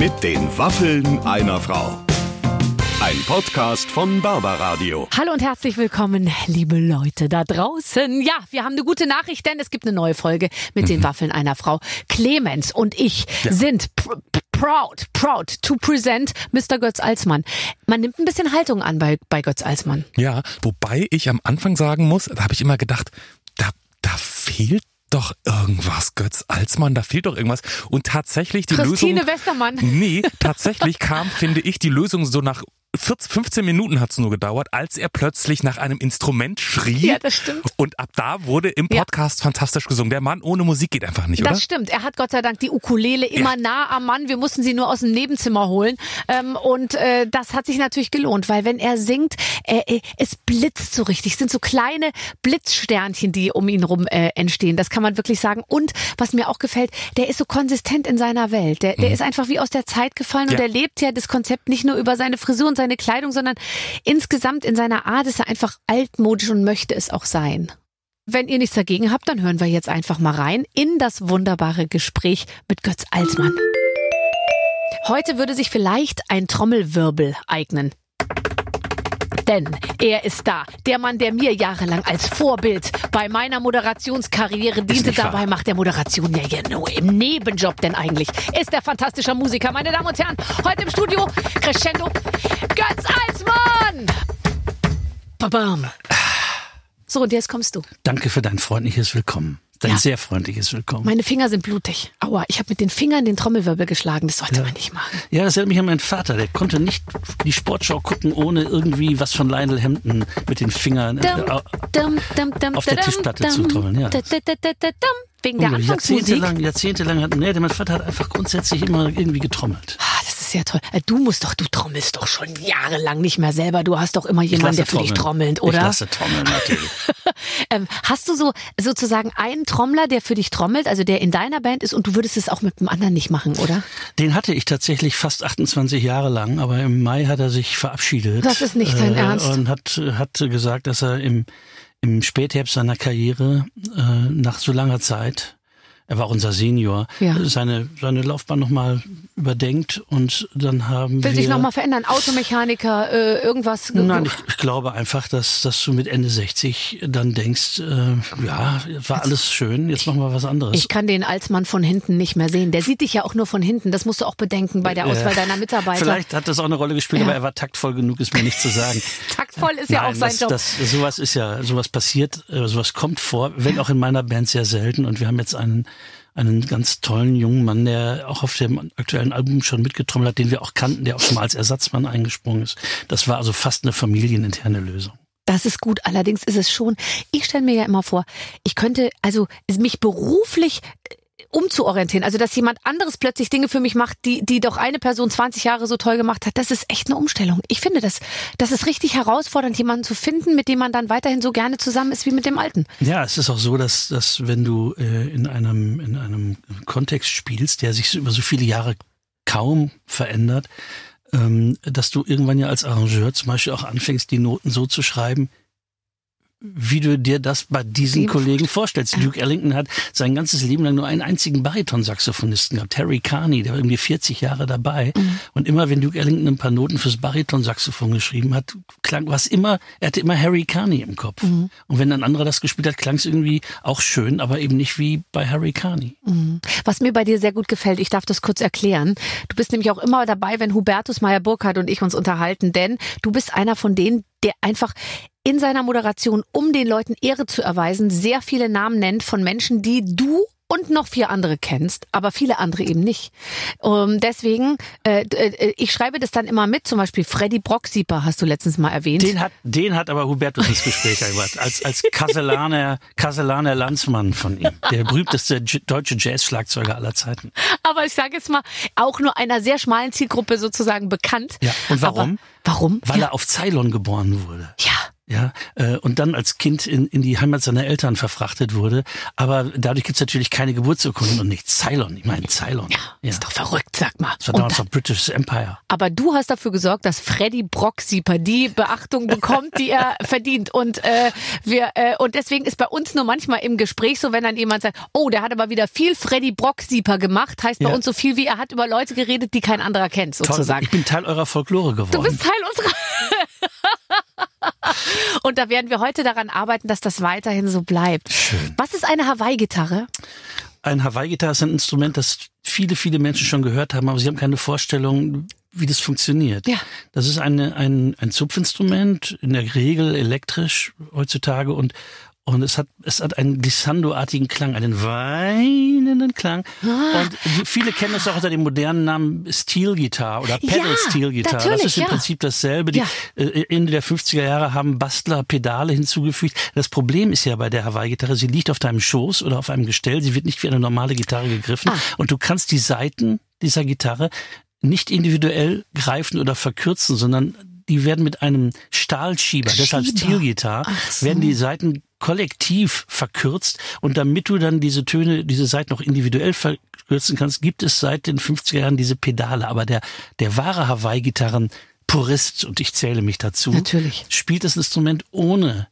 Mit den Waffeln einer Frau. Ein Podcast von Barbaradio. Hallo und herzlich willkommen, liebe Leute da draußen. Ja, wir haben eine gute Nachricht, denn es gibt eine neue Folge mit den Waffeln einer Frau. Clemens und ich sind pr pr proud, proud to present Mr. Götz Alsmann. Man nimmt ein bisschen Haltung an bei, bei Götz Alsmann. Ja, wobei ich am Anfang sagen muss, da habe ich immer gedacht, da, da fehlt doch irgendwas, Götz Alsmann, da fehlt doch irgendwas. Und tatsächlich die Christine Lösung. Westermann. Nee, tatsächlich kam, finde ich, die Lösung so nach 14, 15 Minuten hat es nur gedauert, als er plötzlich nach einem Instrument schrie. Ja, das stimmt. Und ab da wurde im Ja. Podcast fantastisch gesungen. Der Mann ohne Musik geht einfach nicht, Das oder? stimmt. Er hat Gott sei Dank die Ukulele immer nah am Mann. Wir mussten sie nur aus dem Nebenzimmer holen. Ähm, und äh, das hat sich natürlich gelohnt, weil wenn er singt, äh, äh, es blitzt so richtig. Es sind so kleine Blitzsternchen, die um ihn rum entstehen. Das kann man wirklich sagen. Und was mir auch gefällt, der ist so konsistent in seiner Welt. Der, der ist einfach wie aus der Zeit gefallen und Mhm. Ja. er lebt ja das Konzept nicht nur über seine Frisur und seine Kleidung, sondern insgesamt in seiner Art ist er einfach altmodisch und möchte es auch sein. Wenn ihr nichts dagegen habt, dann hören wir jetzt einfach mal rein in das wunderbare Gespräch mit Götz Alsmann. Heute würde sich vielleicht ein Trommelwirbel eignen. Denn er ist da, der Mann, der mir jahrelang als Vorbild bei meiner Moderationskarriere diente. nicht wahr. Dabei macht der Moderation ja hier nur im Nebenjob denn eigentlich. Ist der fantastischer Musiker, meine Damen und Herren. Heute im Studio Crescendo Götz Alsmann. Babam. So, und jetzt kommst du. Danke für dein freundliches Willkommen. Dein Ja. sehr freundliches Willkommen. Meine Finger sind blutig. Aua, ich habe mit den Fingern den Trommelwirbel geschlagen. Das sollte man nicht machen. ja, das erinnert mich an meinen Vater. Der konnte nicht die Sportschau gucken, ohne irgendwie was von Lionel Hampton mit den Fingern. äh, Dum, au- dum, dum, dum, auf der Tischplatte zu trommeln, ja. Wegen der Oh, Anfangsmusik. jahrzehntelang, jahrzehntelang hat, nee, mein Vater hat einfach grundsätzlich immer irgendwie getrommelt. Ah, das ist ja toll. Äh, Du musst doch, du trommelst doch schon jahrelang nicht mehr selber. Du hast doch immer jemanden, der für dich trommelt, oder? Ich lasse trommeln, natürlich. Ähm, hast du so sozusagen einen Trommler, der für dich trommelt, also der in deiner Band ist und du würdest es auch mit dem anderen nicht machen, oder? Den hatte ich tatsächlich fast 28 Jahre lang, aber im Mai hat er sich verabschiedet. Das ist nicht dein Ernst. Und hat, hat gesagt, dass er im, im Spätherbst seiner Karriere, äh, nach so langer Zeit, er war unser Senior, Ja. seine, seine Laufbahn nochmal überdenkt und dann haben Will wir... sich nochmal verändern? Automechaniker, äh, irgendwas? Nein, ich, ich glaube einfach, dass, dass du mit Ende 60 dann denkst, äh, ja, war alles schön, jetzt machen wir was anderes. Ich kann den Alsmann von hinten nicht mehr sehen. Der sieht dich ja auch nur von hinten. Das musst du auch bedenken bei der Auswahl Äh, deiner Mitarbeiter. Vielleicht hat das auch eine Rolle gespielt, Ja. aber er war taktvoll genug, es mir nicht zu sagen. Taktvoll ist ja Nein, auch sein das, Job. Das, sowas ist ja, sowas passiert, äh, sowas kommt vor, wenn auch in meiner Band sehr selten. Und wir haben jetzt einen, einen ganz tollen jungen Mann, der auch auf dem aktuellen Album schon mitgetrommelt hat, den wir auch kannten, der auch schon mal als Ersatzmann eingesprungen ist. Das war also fast eine familieninterne Lösung. Das ist gut. Allerdings ist es schon, ich stelle mir ja immer vor, ich könnte also mich beruflich umzuorientieren. Also, dass jemand anderes plötzlich Dinge für mich macht, die, die doch eine Person 20 Jahre so toll gemacht hat, das ist echt eine Umstellung. Ich finde das, das ist richtig herausfordernd, jemanden zu finden, mit dem man dann weiterhin so gerne zusammen ist wie mit dem Alten. Ja, es ist auch so, dass, dass wenn du äh, in einem in einem Kontext spielst, der sich über so viele Jahre kaum verändert, ähm, dass du irgendwann ja als Arrangeur zum Beispiel auch anfängst, die Noten so zu schreiben, wie du dir das bei diesen Wie- Kollegen vorstellst. Duke Ellington hat sein ganzes Leben lang nur einen einzigen Baritonsaxophonisten gehabt, Terry Carney, der war irgendwie 40 Jahre dabei. Und immer, wenn Duke Ellington ein paar Noten fürs Baritonsaxophon geschrieben hat, klang was immer, er hatte immer Harry Carney im Kopf. Und wenn ein anderer das gespielt hat, klang es irgendwie auch schön, aber eben nicht wie bei Harry Carney. Was mir bei dir sehr gut gefällt, ich darf das kurz erklären. Du bist nämlich auch immer dabei, wenn Hubertus Meyer-Burkhardt und ich uns unterhalten, denn du bist einer von denen, der einfach in seiner Moderation, um den Leuten Ehre zu erweisen, sehr viele Namen nennt von Menschen, die du und noch vier andere kennst, aber viele andere eben nicht. Ähm, deswegen, äh, äh, ich schreibe das dann immer mit, zum Beispiel Freddy Brocksieper hast du letztens mal erwähnt. Den hat, den hat aber Hubertus ins Gespräch gebracht, als, als Kaselaner, Kaselaner Landsmann von ihm. Der berühmteste deutsche Jazz-Schlagzeuger aller Zeiten. aber ich sage jetzt mal, auch nur einer sehr schmalen Zielgruppe sozusagen bekannt. Ja, und warum? Aber, warum? Weil ja. er auf Ceylon geboren wurde. ja. Ja, äh, und dann als Kind in, in die Heimat seiner Eltern verfrachtet wurde. Aber dadurch gibt's natürlich keine Geburtsurkunden und nichts. Ceylon, ich meine Ceylon. Ja, ist doch verrückt, sag mal. Das war damals noch British Empire. Aber du hast dafür gesorgt, dass Freddy Brocksieper die Beachtung bekommt, die er verdient. Und äh, wir äh, und deswegen ist bei uns nur manchmal im Gespräch so, wenn dann jemand sagt, oh, der hat aber wieder viel Freddy Brocksieper gemacht, heißt bei Ja. uns so viel wie er hat über Leute geredet, die kein anderer kennt, Toll. sozusagen. Ich bin Teil eurer Folklore geworden. Du bist Teil unserer. Und da werden wir heute daran arbeiten, dass das weiterhin so bleibt. Schön. Was ist eine Hawaii-Gitarre? Ein Hawaii-Gitarre ist ein Instrument, das viele, viele Menschen schon gehört haben, aber sie haben keine Vorstellung, wie das funktioniert. Ja. Das ist eine, ein, ein Zupfinstrument, in der Regel elektrisch heutzutage und und es hat, es hat einen glissando-artigen Klang, einen weinenden Klang. Ah. Und viele kennen es auch unter dem modernen Namen Steel Guitar oder Ja, Pedal Steel Guitar. Das ist im ja. Prinzip dasselbe. Die, Ja. äh, Ende der 50er Jahre haben Bastler Pedale hinzugefügt. Das Problem ist ja bei der Hawaii-Gitarre, sie liegt auf deinem Schoß oder auf einem Gestell. Sie wird nicht wie eine normale Gitarre gegriffen. Ah. Und du kannst die Saiten dieser Gitarre nicht individuell greifen oder verkürzen, sondern die werden mit einem Stahlschieber, deshalb Schieber. Steel Guitar, Ach so. werden die Saiten kollektiv verkürzt und damit du dann diese Töne, diese Saiten auch individuell verkürzen kannst, gibt es seit den 50er Jahren diese Pedale. Aber der, der wahre Hawaii-Gitarren Purist, und ich zähle mich dazu, Natürlich. spielt das Instrument ohne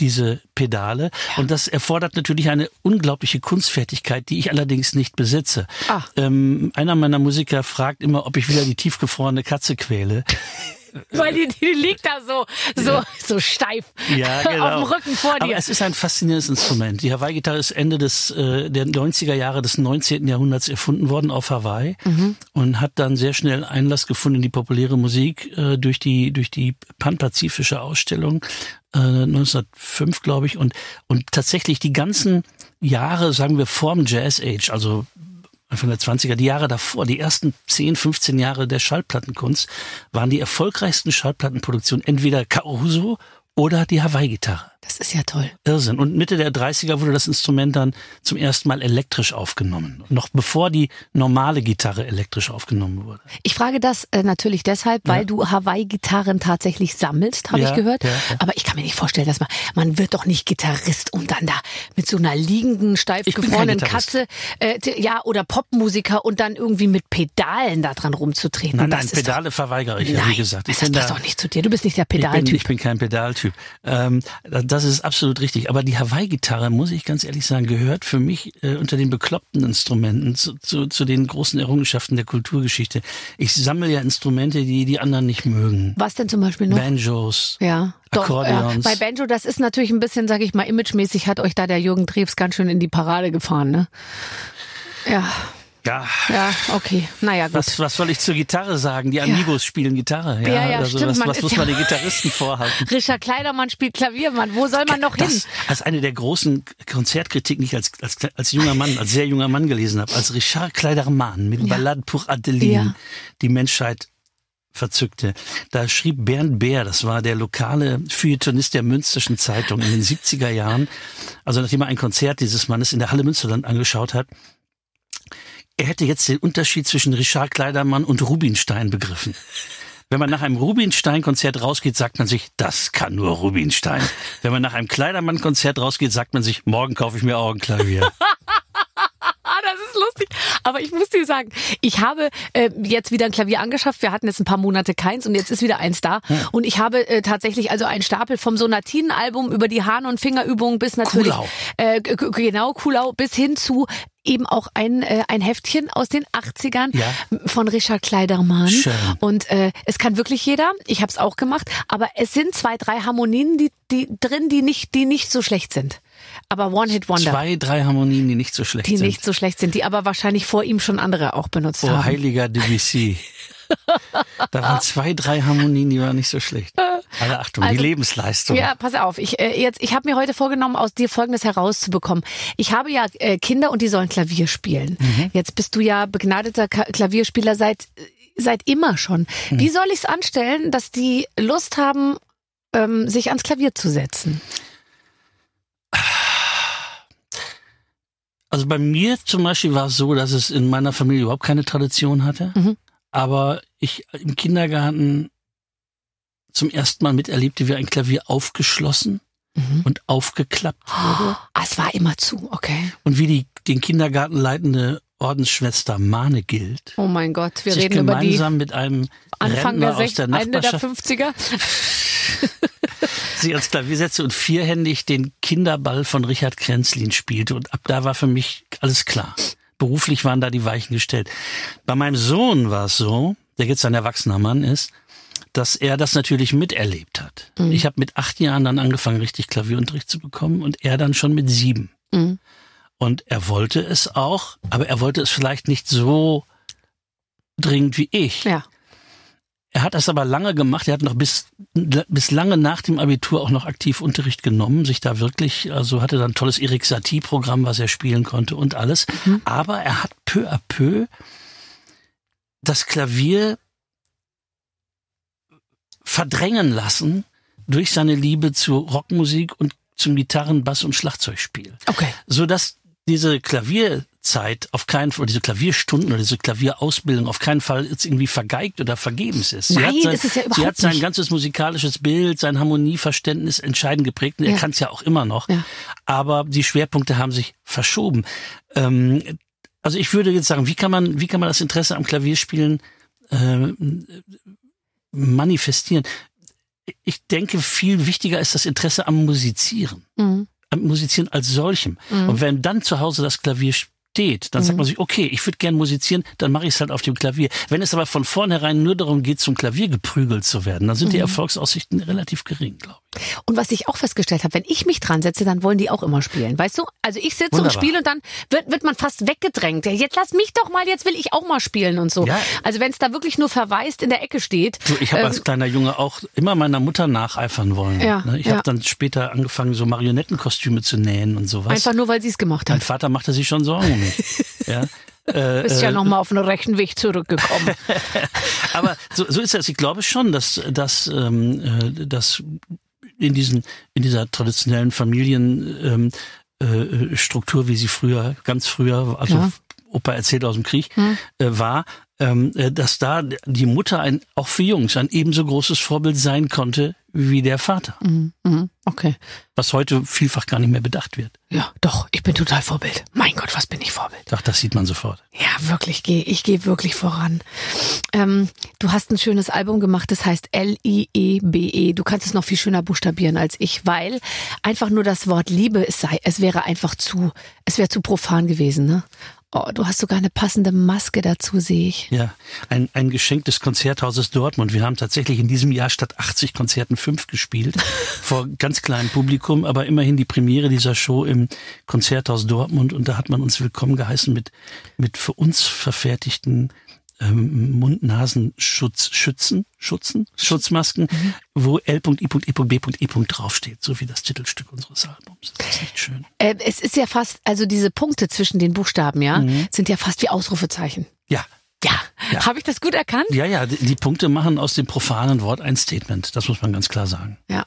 diese Pedale. Und das erfordert natürlich eine unglaubliche Kunstfertigkeit, die ich allerdings nicht besitze. Ah. Ähm, einer meiner Musiker fragt immer, ob ich wieder die tiefgefrorene Katze quäle. Weil die, die liegt da so, so, so steif. Ja, genau. Auf dem Rücken vor dir. Aber es ist ein faszinierendes Instrument. Die Hawaii-Gitarre ist Ende des äh, der 90er Jahre des 19. Jahrhunderts erfunden worden auf Hawaii Mhm. und hat dann sehr schnell Einlass gefunden in die populäre Musik äh, durch die durch die Pan-Pazifische Ausstellung äh, 1905, glaube ich, und und tatsächlich die ganzen Jahre, sagen wir, vorm Jazz Age, also Anfang der 20er, die Jahre davor, die ersten 10, 15 Jahre der Schallplattenkunst, waren die erfolgreichsten Schallplattenproduktionen entweder Caruso oder die Hawaii-Gitarre. Das ist ja toll. Irrsinn. Und Mitte der 30er wurde das Instrument dann zum ersten Mal elektrisch aufgenommen. Noch bevor die normale Gitarre elektrisch aufgenommen wurde. Ich frage das äh, natürlich deshalb, weil Ja. du Hawaii-Gitarren tatsächlich sammelst, habe Ja, ich gehört. ja. Aber ich kann mir nicht vorstellen, dass man, man wird doch nicht Gitarrist, um dann da mit so einer liegenden, steif Ich gefrorenen. Katze, äh, ja, oder Popmusiker und dann irgendwie mit Pedalen da dran rumzutreten. Nein, das nein, ist Pedale verweigere ich, doch, ja, nein, wie gesagt. Ich das passt da- doch nicht zu dir. Du bist nicht der Ich bin, Pedaltyp. ich bin kein Pedaltyp. Ähm, das ist absolut richtig. Aber die Hawaii-Gitarre, muss ich ganz ehrlich sagen, gehört für mich äh, unter den bekloppten Instrumenten zu, zu, zu den großen Errungenschaften der Kulturgeschichte. Ich sammle ja Instrumente, die die anderen nicht mögen. Was denn zum Beispiel noch? Banjos. Ja, doch. Ja. Akkordeons. Bei Banjo, das ist natürlich ein bisschen, sag ich mal, imagemäßig hat euch da der Jürgen Drews ganz schön in die Parade gefahren, ne? Ja, Ja. ja, okay. Naja, gut. Was, was soll ich zur Gitarre sagen? Die Amigos spielen Gitarre. Ja, Ja, ja, also stimmt, was, man was ist muss ja- man den Gitarristen vorhalten? Richard Kleidermann spielt Klavier, Mann. Wo soll man noch hin? Das als eine der großen Konzertkritiken, die ich als, als, als junger Mann, als sehr junger Mann gelesen habe, als Richard Kleidermann mit Ballade pour Adeline Ja. die Menschheit verzückte. Da schrieb Bernd Bär, das war der lokale Feuilletonist der Münsterschen Zeitung in den 70er Jahren, also nachdem er ein Konzert dieses Mannes in der Halle Münsterland angeschaut hat, er hätte jetzt den Unterschied zwischen Richard Kleidermann und Rubinstein begriffen. Wenn man nach einem Rubinstein-Konzert rausgeht, sagt man sich, das kann nur Rubinstein. Wenn man nach einem Kleidermann-Konzert rausgeht, sagt man sich, morgen kaufe ich mir auch ein Klavier. Lustig. Aber ich muss dir sagen, ich habe äh, jetzt wieder ein Klavier angeschafft. Wir hatten jetzt ein paar Monate keins und jetzt ist wieder eins da. Und ich habe äh, tatsächlich also einen Stapel vom Sonatinenalbum über die Hahn- und Fingerübungen bis natürlich Kuhlau. äh, genau Kulau bis hin zu eben auch ein, äh, ein Heftchen aus den 80ern Ja. von Richard Kleidermann. Schön. Und äh, es kann wirklich jeder. Ich habe es auch gemacht. Aber es sind zwei, drei Harmonien die, die drin, die nicht, die nicht so schlecht sind. Aber One-Hit-Wonder. Zwei, drei Harmonien, die nicht so schlecht Die sind. nicht so schlecht sind, die aber wahrscheinlich vor ihm schon andere auch benutzt Oh, haben. heiliger Debussy. da waren zwei, drei Harmonien, die waren nicht so schlecht. Alle Achtung, die Also- Lebensleistung. Ja, pass auf. Ich äh, jetzt, ich habe mir heute vorgenommen, aus dir Folgendes herauszubekommen. Ich habe ja äh, Kinder und die sollen Klavier spielen. Mhm. Jetzt bist du ja begnadeter Klavierspieler seit seit immer schon. Mhm. Wie soll ich es anstellen, dass die Lust haben, ähm, sich ans Klavier zu setzen? Also bei mir zum Beispiel war es so, dass es in meiner Familie überhaupt keine Tradition hatte. Mhm. Aber ich im Kindergarten zum ersten Mal miterlebte, wie ein Klavier aufgeschlossen und aufgeklappt wurde. Ah, es war immer zu, okay. Und wie die den Kindergarten leitende Ordensschwester Mane gilt. Oh mein Gott, wir reden über die gemeinsam mit einem Anfang Rentner der, aus 60, der Ende der Nachbarschaft 50er. sie ans Klavier setzte und vierhändig den Kinderball von Richard Krenzlin spielte. Und ab da war für mich alles klar. Beruflich waren da die Weichen gestellt. Bei meinem Sohn war es so, der jetzt ein erwachsener Mann ist, dass er das natürlich miterlebt hat. Mhm. Ich habe mit acht Jahren dann angefangen, richtig Klavierunterricht zu bekommen und er dann schon mit sieben. Mhm. Und er wollte es auch, aber er wollte es vielleicht nicht so dringend wie ich. Ja. Er hat das aber lange gemacht. Er hat noch bis, bis lange nach dem Abitur auch noch aktiv Unterricht genommen, sich da wirklich, also hatte dann ein tolles Erik Satie-Programm, was er spielen konnte und alles. Aber er hat peu à peu das Klavier verdrängen lassen durch seine Liebe zur Rockmusik und zum Gitarren-, Bass- und Schlagzeugspiel. Okay. So dass diese Klavierzeit auf keinen Fall, oder diese Klavierstunden oder diese Klavierausbildung auf keinen Fall jetzt irgendwie vergeigt oder vergebens ist. Nein, sie hat ist es ja sie überhaupt hat sein nicht. ganzes musikalisches Bild, sein Harmonieverständnis entscheidend geprägt und Ja. er kann es ja auch immer noch. Ja. Aber die Schwerpunkte haben sich verschoben. Ähm, also ich würde jetzt sagen, wie kann man, wie kann man das Interesse am Klavierspielen äh, manifestieren? Ich denke, viel wichtiger ist das Interesse am Musizieren Mhm. Am Musizieren als solchem. Und wenn dann zu Hause das Klavier steht, dann sagt man sich, okay, ich würde gern musizieren, dann mache ich es halt auf dem Klavier. Wenn es aber von vornherein nur darum geht, zum Klavier geprügelt zu werden, dann sind die Erfolgsaussichten relativ gering, glaube ich. Und was ich auch festgestellt habe, wenn ich mich dran setze, dann wollen die auch immer spielen. Weißt du? Also ich sitze und spiele und dann wird, wird man fast weggedrängt. Jetzt lass mich doch mal, jetzt will ich auch mal spielen und so. Ja. Also wenn es da wirklich nur verwaist in der Ecke steht. So, ich habe ähm, als kleiner Junge auch immer meiner Mutter nacheifern wollen. Ja, ne? Ich ja. habe dann später angefangen, so Marionettenkostüme zu nähen und sowas. Einfach nur, weil sie es gemacht mein hat. Vater machte sich schon Sorgen um mich. ja. Äh, Bist ja äh, nochmal auf den rechten Weg zurückgekommen. Aber so, so ist es. Ich glaube schon, dass, dass, ähm, äh, dass in diesen, in dieser traditionellen Familienstruktur, ähm, äh, wie sie früher, ganz früher, also Ja. Opa erzählt aus dem Krieg, äh, war, dass da die Mutter ein, auch für Jungs ein ebenso großes Vorbild sein konnte wie der Vater. Mhm, mhm, okay. Was heute vielfach gar nicht mehr bedacht wird. Ja, doch, ich bin total Vorbild. Mein Gott, was bin ich Vorbild? Ach, das sieht man sofort. Ja, wirklich, geh, ich gehe wirklich voran. Ähm, du hast ein schönes Album gemacht, das heißt L-I-E-B-E. E. Du kannst es noch viel schöner buchstabieren als ich, weil einfach nur das Wort Liebe, es sei, es wäre einfach zu, es wäre zu profan gewesen, ne? Oh, du hast sogar eine passende Maske dazu, sehe ich. Ja, ein, ein Geschenk des Konzerthauses Dortmund. Wir haben tatsächlich in diesem Jahr statt 80 Konzerten fünf gespielt, vor ganz kleinem Publikum, aber immerhin die Premiere dieser Show im Konzerthaus Dortmund und da hat man uns willkommen geheißen mit, mit für uns verfertigten ähm, Mund-Nasen-Schutz, Schützen, Schutzen, Schutzmasken, wo L.I.E.B. draufsteht, so wie das Titelstück unseres Albums. Das ist nicht schön. Äh, es ist ja fast, also diese Punkte zwischen den Buchstaben, ja, sind ja fast wie Ausrufezeichen. Ja, Ja, Ja. habe ich das gut erkannt? ja, ja, die, die Punkte machen aus dem profanen Wort ein Statement. Das muss man ganz klar sagen. Ja.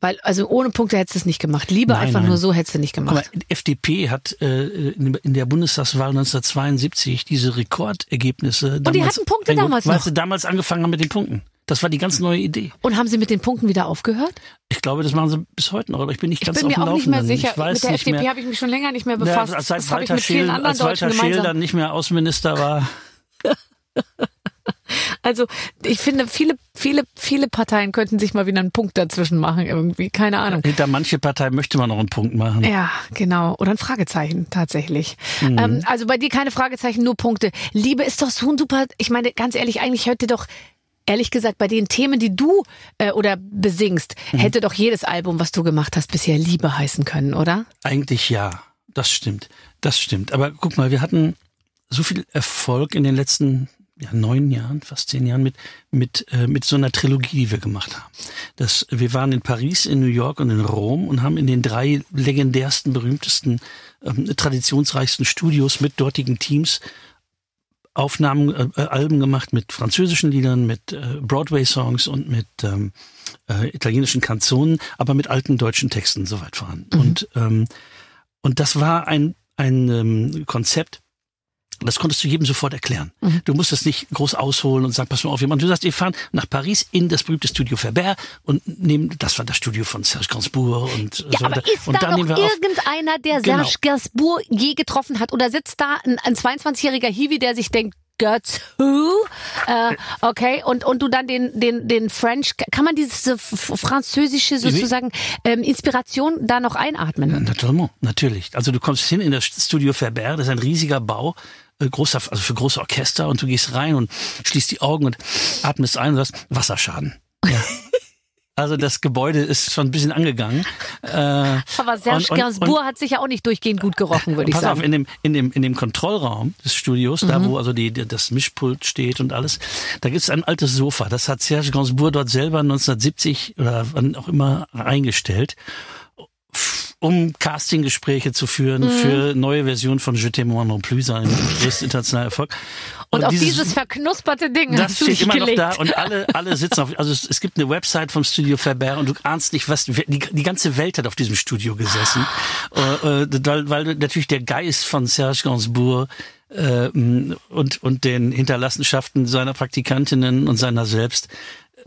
Weil, also ohne Punkte hättest du es nicht gemacht. Liebe Nein, einfach nein. nur so hättest du nicht gemacht. die FDP hat äh, in der Bundestagswahl 1972 diese Rekordergebnisse. die hatten Punkte damals Weil noch. sie damals angefangen haben mit den Punkten. Das war die ganz neue Idee. Und haben sie mit den Punkten wieder aufgehört? Ich glaube, das machen sie bis heute noch, aber ich bin nicht Ich ganz bin auf mir dem auch nicht mehr Laufenden. sicher. Ich weiß Mit der nicht FDP mehr. habe ich mich schon länger nicht mehr Ja, befasst. als seit das ich Walter, Scheel, als Walter Scheel dann nicht mehr Außenminister war. Also ich finde, viele, viele, viele Parteien könnten sich mal wieder einen Punkt dazwischen machen irgendwie. Keine Ahnung. Hinter manche Partei möchte man noch einen Punkt machen. Ja, genau. Oder ein Fragezeichen, tatsächlich. Mhm. Ähm, also bei dir keine Fragezeichen, nur Punkte. Liebe ist doch so ein super, ich meine, ganz ehrlich, eigentlich hätte doch, ehrlich gesagt, bei den Themen, die du äh, oder besingst, Mhm. hätte doch jedes Album, was du gemacht hast, bisher Liebe heißen können, oder? Eigentlich ja, das stimmt. Das stimmt. Aber guck mal, wir hatten so viel Erfolg in den letzten ja, neun Jahren, fast zehn Jahren mit, mit, äh, mit so einer Trilogie, die wir gemacht haben. Das, wir waren in Paris, in New York und in Rom und haben in den drei legendärsten, berühmtesten, ähm, traditionsreichsten Studios mit dortigen Teams Aufnahmen, äh, äh, Alben gemacht mit französischen Liedern, mit äh, Broadway-Songs und mit ähm, äh, italienischen Kanzonen, aber mit alten deutschen Texten soweit voran. Und ähm, und das war ein, ein ähm, Konzept, Das konntest du jedem sofort erklären. Mhm. Du musstest nicht groß ausholen und sagen, pass mal auf, jemand. Du sagst, wir fahren nach Paris in das berühmte Studio Ferber und nehmen, das war das Studio von Serge Gainsbourg und Ja, so aber weiter. ist und da dann noch irgendeiner, der Genau. Serge Gainsbourg je getroffen hat? Oder sitzt da ein, ein 22-jähriger Hiwi, der sich denkt, Götz, who? Äh, okay, und, und du dann den, den, den French, kann man diese f- französische sozusagen ähm, Inspiration da noch einatmen? Natürlich, natürlich. Also du kommst hin in das Studio Ferber, das ist ein riesiger Bau, äh, großer, also für große Orchester und du gehst rein und schließt die Augen und atmest ein und hast Wasserschaden. Ja. Also das Gebäude ist schon ein bisschen angegangen. Äh, Aber Serge Gainsbourg hat sicher auch nicht durchgehend gut gerochen, würde ich Pass sagen. auf, in dem, in dem, in dem Kontrollraum des Studios, da wo also die, die, das Mischpult steht und alles, da gibt es ein altes Sofa. Das hat Serge Gainsbourg dort selber 1970 oder wann auch immer eingestellt, um Castinggespräche zu führen Mhm. für neue Versionen von Je moi non plus, sein größter internationaler Erfolg. und auf dieses, verknusperte Ding das hast du steht immer gelegt. noch da und alle, alle sitzen auf, also es, es gibt eine Website vom Studio Faber und du ahnst nicht, was, die, die ganze Welt hat auf diesem Studio gesessen, äh, äh, weil, weil natürlich der Geist von Serge Gainsbourg äh, und, und den Hinterlassenschaften seiner Praktikantinnen und seiner selbst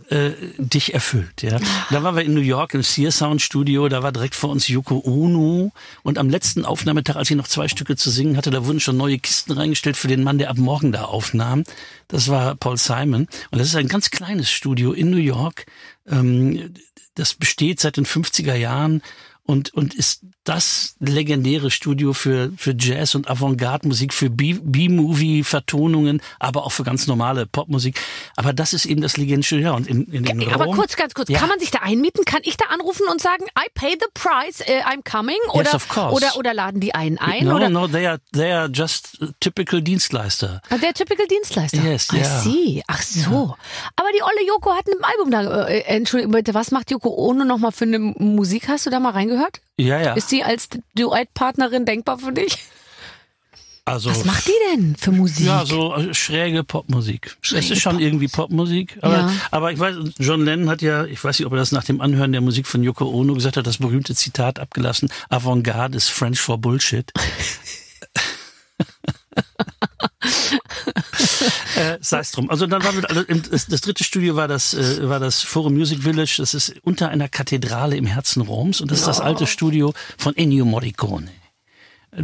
äh, dich erfüllt. Ja. Da waren wir in New York im Sear Sound Studio, da war direkt vor uns Yoko Ono und am letzten Aufnahmetag, als ich noch zwei Stücke zu singen hatte, da wurden schon neue Kisten reingestellt für den Mann, der ab morgen da aufnahm. Das war Paul Simon und das ist ein ganz kleines Studio in New York. Ähm, das besteht seit den 50er Jahren und, und ist das legendäre Studio für, für Jazz und Avantgarde-Musik, für B-Movie-Vertonungen, aber auch für ganz normale Popmusik. Aber das ist eben das legendäre Studio. Ja, Und in, in dem Aber Raum, kurz, ganz kurz, Ja. kann man sich da einmieten? Kann ich da anrufen und sagen, I pay the price, äh, I'm coming? Oder, of course. oder, oder laden die einen ein? No, oder? no, they are, they are just typical Dienstleister. Ah, Der typical Dienstleister. Yes, I ja. see. Ach so. Aber die olle Joko hat ein Album da. Äh, Entschuldigung, bitte, was macht Joko Ono noch mal für eine Musik? Hast du da mal reingehört? Ja, ja. Ist sie als Duettpartnerin denkbar für dich? Also, Was macht die denn für Musik? Ja, so äh, schräge Popmusik. Schräge es ist schon irgendwie Popmusik. Aber, Ja. aber ich weiß, John Lennon hat ja, ich weiß nicht, ob er das nach dem Anhören der Musik von Yoko Ono gesagt hat, das berühmte Zitat abgelassen, Avantgarde ist French for Bullshit. äh, Sei es drum. Also dann waren wir, also das, dritte Studio war das, äh, war das Forum Music Village. Das ist unter einer Kathedrale im Herzen Roms und das ist das alte Studio von Ennio Morricone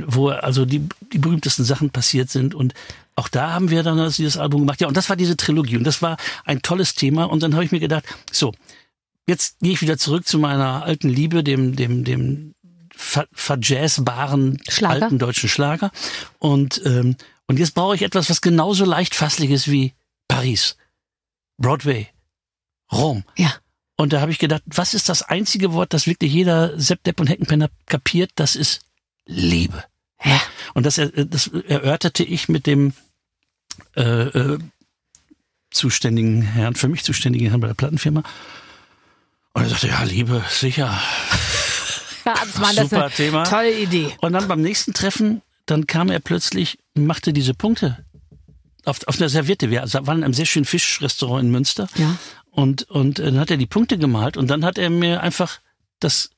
wo also die, die berühmtesten Sachen passiert sind und auch da haben wir dann also dieses Album gemacht. Ja, und das war diese Trilogie und das war ein tolles Thema und dann habe ich mir gedacht, so, jetzt gehe ich wieder zurück zu meiner alten Liebe, dem dem dem ver- verjazzbaren alten deutschen Schlager und ähm, und jetzt brauche ich etwas, was genauso leicht fasslich ist wie Paris, Broadway, Rom. Ja. Und da habe ich gedacht, was ist das einzige Wort, das wirklich jeder Sepp, Depp und Heckenpenner kapiert? Das ist Liebe. Ja. Und das, er- das erörterte ich mit dem äh, äh, zuständigen Herrn, für mich zuständigen Herrn bei der Plattenfirma. Und er sagte, ja, Liebe, sicher. Ja, das ist Super eine Thema. tolle Idee. Und dann beim nächsten Treffen, dann kam er plötzlich, machte diese Punkte auf, auf einer Serviette. Wir waren in einem sehr schönen Fischrestaurant in Münster. Ja. Und, und äh, dann hat er die Punkte gemalt und dann hat er mir einfach das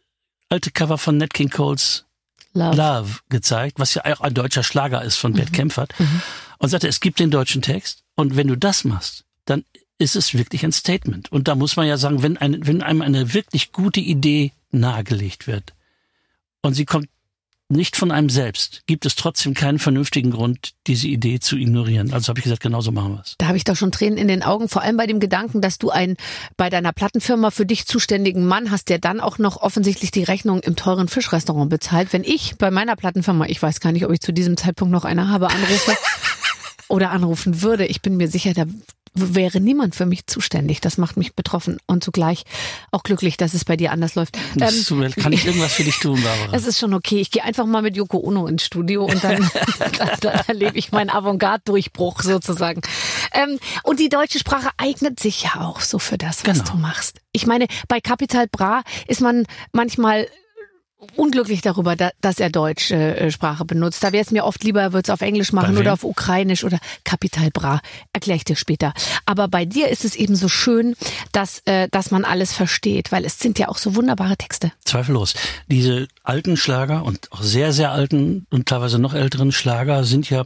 alte Cover von Nat King Coles Love. Love gezeigt, was ja auch ein deutscher Schlager ist von Bert Kempfert. Und sagte, es gibt den deutschen Text und wenn du das machst, dann ist es wirklich ein Statement. Und da muss man ja sagen, wenn, ein, wenn einem eine wirklich gute Idee nahegelegt wird und sie kommt nicht von einem selbst, gibt es trotzdem keinen vernünftigen Grund, diese Idee zu ignorieren. Also habe ich gesagt, genauso machen wir es. Da habe ich doch schon Tränen in den Augen, vor allem bei dem Gedanken, dass du einen bei deiner Plattenfirma für dich zuständigen Mann hast, der dann auch noch offensichtlich die Rechnung im teuren Fischrestaurant bezahlt. Wenn ich bei meiner Plattenfirma, ich weiß gar nicht, ob ich zu diesem Zeitpunkt noch eine habe, anrufe oder anrufen würde, ich bin mir sicher, da wäre niemand für mich zuständig. Das macht mich betroffen und zugleich auch glücklich, dass es bei dir anders läuft. Leid. Kann ich irgendwas für dich tun, Barbara? Es ist schon okay. Ich gehe einfach mal mit Yoko Ono ins Studio und dann, dann, dann erlebe ich meinen Avantgarde-Durchbruch sozusagen. Ähm, und die deutsche Sprache eignet sich ja auch so für das, was Genau. du machst. Ich meine, bei Capital Bra ist man manchmal unglücklich darüber, da, dass er deutsche äh, Sprache benutzt. Da wäre es mir oft lieber, er würde es auf Englisch machen oder auf Ukrainisch oder Capital Bra. Erkläre ich dir später. Aber bei dir ist es eben so schön, dass, äh, dass man alles versteht, weil es sind ja auch so wunderbare Texte. Zweifellos. Diese alten Schlager und auch sehr, sehr alten und teilweise noch älteren Schlager sind ja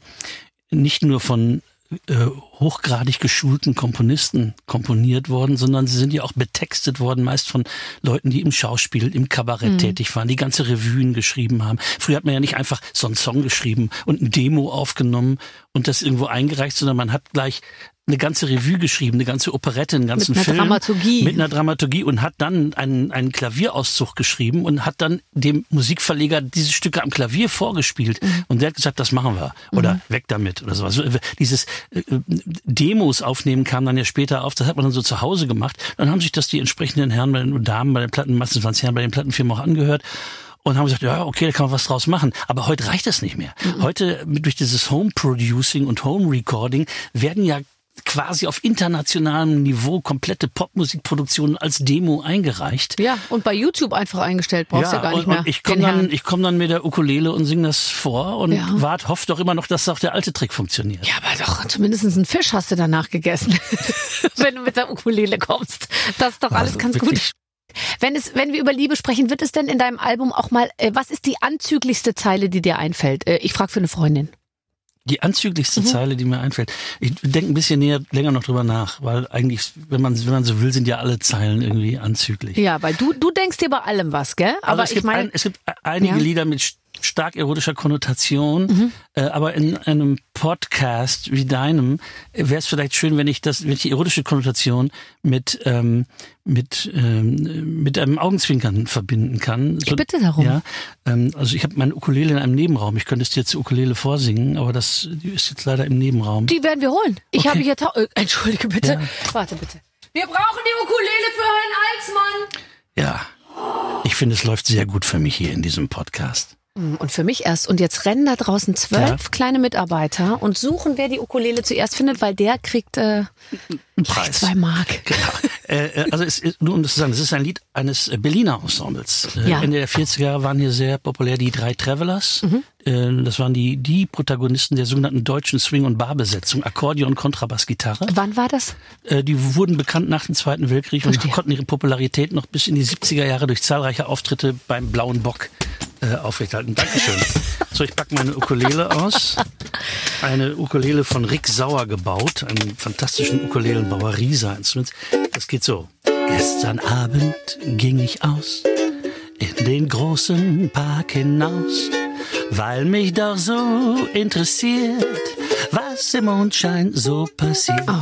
nicht nur von äh, hochgradig geschulten Komponisten komponiert worden, sondern sie sind ja auch betextet worden, meist von Leuten, die im Schauspiel, im Kabarett mhm. tätig waren, die ganze Revuen geschrieben haben. Früher hat man ja nicht einfach so einen Song geschrieben und ein Demo aufgenommen und das irgendwo eingereicht, sondern man hat gleich eine ganze Revue geschrieben, eine ganze Operette, einen ganzen mit einer Film. Dramaturgie. Mit einer Dramaturgie und hat dann einen, einen Klavierauszug geschrieben und hat dann dem Musikverleger diese Stücke am Klavier vorgespielt. Mhm. Und der hat gesagt, das machen wir. Oder mhm. weg damit oder sowas. Dieses äh, Demos aufnehmen kam dann ja später auf, das hat man dann so zu Hause gemacht. Dann haben sich das die entsprechenden Herren bei den Damen, bei den Platten, meistens waren es Herren bei den Plattenfirmen auch angehört und haben gesagt, ja, okay, da kann man was draus machen. Aber heute reicht das nicht mehr. Mhm. Heute durch dieses Home Producing und Home Recording werden ja quasi auf internationalem Niveau komplette Popmusikproduktionen als Demo eingereicht. Ja, und bei YouTube einfach eingestellt, brauchst du ja, ja gar nicht und, mehr. Und ich komme dann, ich komm dann mit der Ukulele und singe das vor und ja. wart, hofft doch immer noch, dass auch der alte Trick funktioniert. Ja, aber doch, zumindest einen Fisch hast du danach gegessen, wenn du mit der Ukulele kommst. Das ist doch alles also ganz gut. Wenn es, wenn wir über Liebe sprechen, wird es denn in deinem Album auch mal, äh, was ist die anzüglichste Zeile, die dir einfällt? Äh, ich frage für eine Freundin. Die anzüglichste mhm. Zeile, die mir einfällt. Ich denke ein bisschen näher, länger noch drüber nach, weil eigentlich, wenn man, wenn man so will, sind ja alle Zeilen irgendwie anzüglich. Ja, weil du, du denkst dir bei allem was, gell? Aber also ich meine, es gibt einige ja. Lieder mit stark erotischer Konnotation, mhm. äh, aber in einem Podcast wie deinem wäre es vielleicht schön, wenn ich das, wenn ich die erotische Konnotation mit ähm, mit ähm, mit einem Augenzwinkern verbinden kann. So, ich bitte darum. Ja, ähm, also ich habe meine Ukulele in einem Nebenraum. Ich könnte es dir jetzt Ukulele vorsingen, aber das die ist jetzt leider im Nebenraum. Die werden wir holen. Ich okay. habe hier, äh, entschuldige bitte, ja. warte bitte. Wir brauchen die Ukulele für Herrn Alsmann. Ja, ich finde, es läuft sehr gut für mich hier in diesem Podcast. Mm, und für mich erst. Und jetzt rennen da draußen zwölf ja. kleine Mitarbeiter und suchen, wer die Ukulele zuerst findet, weil der kriegt äh, Preis. zwei Mark. Genau. äh, äh also es ist, nur um das zu sagen, es ist ein Lied eines Berliner Ensembles. Äh, ja. Ende der 40er Jahre waren hier sehr populär die drei Travelers. Mhm. Äh, das waren die, die Protagonisten der sogenannten deutschen Swing- und Barbesetzung, Akkordeon, Kontrabass, Gitarre. Wann war das? Äh, die wurden bekannt nach dem Zweiten Weltkrieg und konnten ihre Popularität noch bis in die 70er Jahre durch zahlreiche Auftritte beim Blauen Bock äh, aufrechthalten. Dankeschön. so, ich packe meine Ukulele aus. Eine Ukulele von Rick Sauer gebaut, einem fantastischen Ukulelenbauer Risa Instruments. Das geht so. Gestern Abend ging ich aus in den großen Park hinaus, weil mich doch so interessiert, was im Mondschein so passiert. Oh.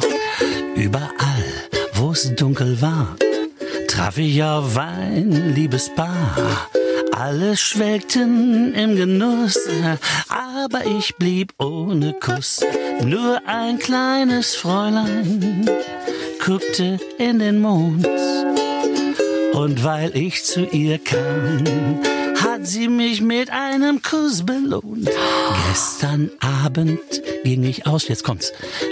Überall, wo es dunkel war, traf ich auf ein Liebespaar alle schwelgten im Genuss, aber ich blieb ohne Kuss. Nur ein kleines Fräulein guckte in den Mond. Und weil ich zu ihr kam, hat sie mich mit einem Kuss belohnt. Gestern Abend ging ich aus, jetzt kommt's.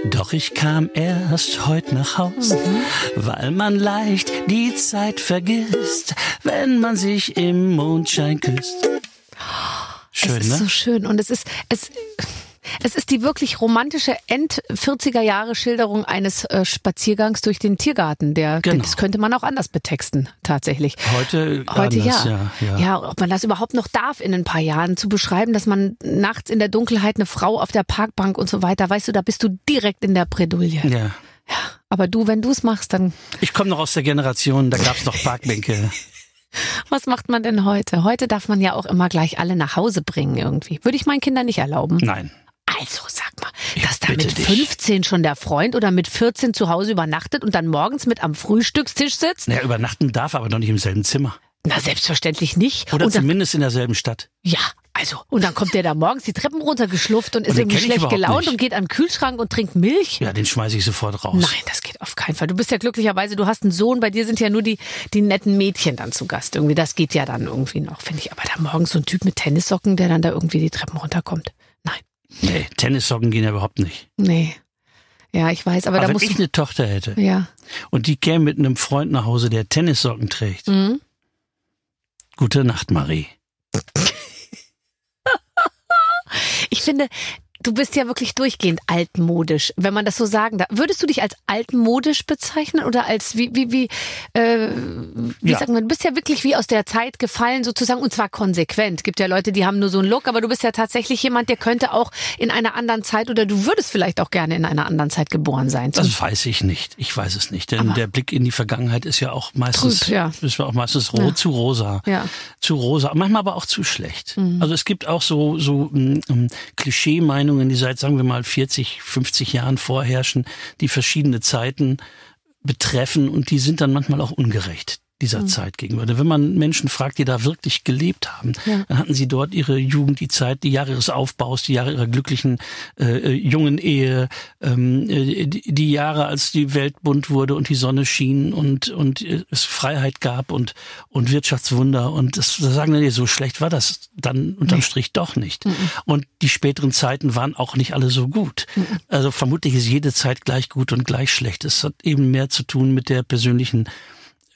Doch ich kam erst heute nach Haus, mhm. weil man leicht die Zeit vergisst, wenn man sich im Mondschein küsst. Schön, es ist ne? so schön und es ist es es ist die wirklich romantische End-40er Jahre Schilderung eines äh, Spaziergangs durch den Tiergarten. Der, genau. Das könnte man auch anders betexten, tatsächlich. Heute, Heute anders, ja. Ja, ja. ja, ob man das überhaupt noch darf in ein paar Jahren, zu beschreiben, dass man nachts in der Dunkelheit eine Frau auf der Parkbank und so weiter, weißt du, da bist du direkt in der Bredouille. Ja. Ja, aber du, wenn du es machst, dann. Ich komme noch aus der Generation, da gab's noch Parkbänke. Was macht man denn heute? Heute darf man ja auch immer gleich alle nach Hause bringen irgendwie. Würde ich meinen Kindern nicht erlauben. Nein. Also sag mal, dass da mit 15 dich. schon der Freund oder mit 14 zu Hause übernachtet und dann morgens mit am Frühstückstisch sitzt? Naja, übernachten darf, aber noch nicht im selben Zimmer. Na, selbstverständlich nicht. Oder und zumindest in derselben Stadt. Ja, also, und dann kommt der da morgens die Treppen runtergeschlufft und, und ist irgendwie schlecht gelaunt nicht. und geht an den Kühlschrank und trinkt Milch. Ja, den schmeiße ich sofort raus. Nein, das geht auf keinen Fall. Du bist ja glücklicherweise, du hast einen Sohn, bei dir sind ja nur die, die netten Mädchen dann zu Gast. Irgendwie, das geht ja dann irgendwie noch, finde ich. Aber da morgens so ein Typ mit Tennissocken, der dann da irgendwie die Treppen runterkommt. Nee, Tennissocken gehen ja überhaupt nicht. Nee. Ja, ich weiß, aber, aber da wenn muss ich eine Tochter hätte ja. und die käme mit einem Freund nach Hause, der Tennissocken trägt. Mhm. Gute Nacht, Marie. ich finde, du bist ja wirklich durchgehend altmodisch, wenn man das so sagen darf. Würdest du dich als altmodisch bezeichnen oder als wie wie wie äh, wie Ja. sagt man? Du bist ja wirklich wie aus der Zeit gefallen sozusagen und zwar konsequent. Gibt ja Leute, die haben nur so einen Look, aber du bist ja tatsächlich jemand, der könnte auch in einer anderen Zeit oder du würdest vielleicht auch gerne in einer anderen Zeit geboren sein. Das weiß ich nicht. Ich weiß es nicht. Denn der Blick in die Vergangenheit ist ja auch meistens, Trüb, ja. ist ja auch meistens ro zu rosa. Ja. Mhm. Zu rosa. Manchmal aber auch zu schlecht. Also es gibt auch so, so ähm, ähm, Klischee-Meinungen, die seit, sagen wir mal, 40, 50 Jahren vorherrschen, die verschiedene Zeiten betreffen und die sind dann manchmal auch ungerecht dieser Mhm. Zeit gegenüber. Wenn man Menschen fragt, die da wirklich gelebt haben, Ja. dann hatten sie dort ihre Jugend, die Zeit, die Jahre ihres Aufbaus, die Jahre ihrer glücklichen äh, äh, jungen Ehe, ähm, äh, die, die Jahre, als die Welt bunt wurde und die Sonne schien und und äh, es Freiheit gab und und Wirtschaftswunder und das, das sagen die so schlecht war das dann unterm Strich doch nicht. Und die späteren Zeiten waren auch nicht alle so gut. Also vermutlich ist jede Zeit gleich gut und gleich schlecht. Es hat eben mehr zu tun mit der persönlichen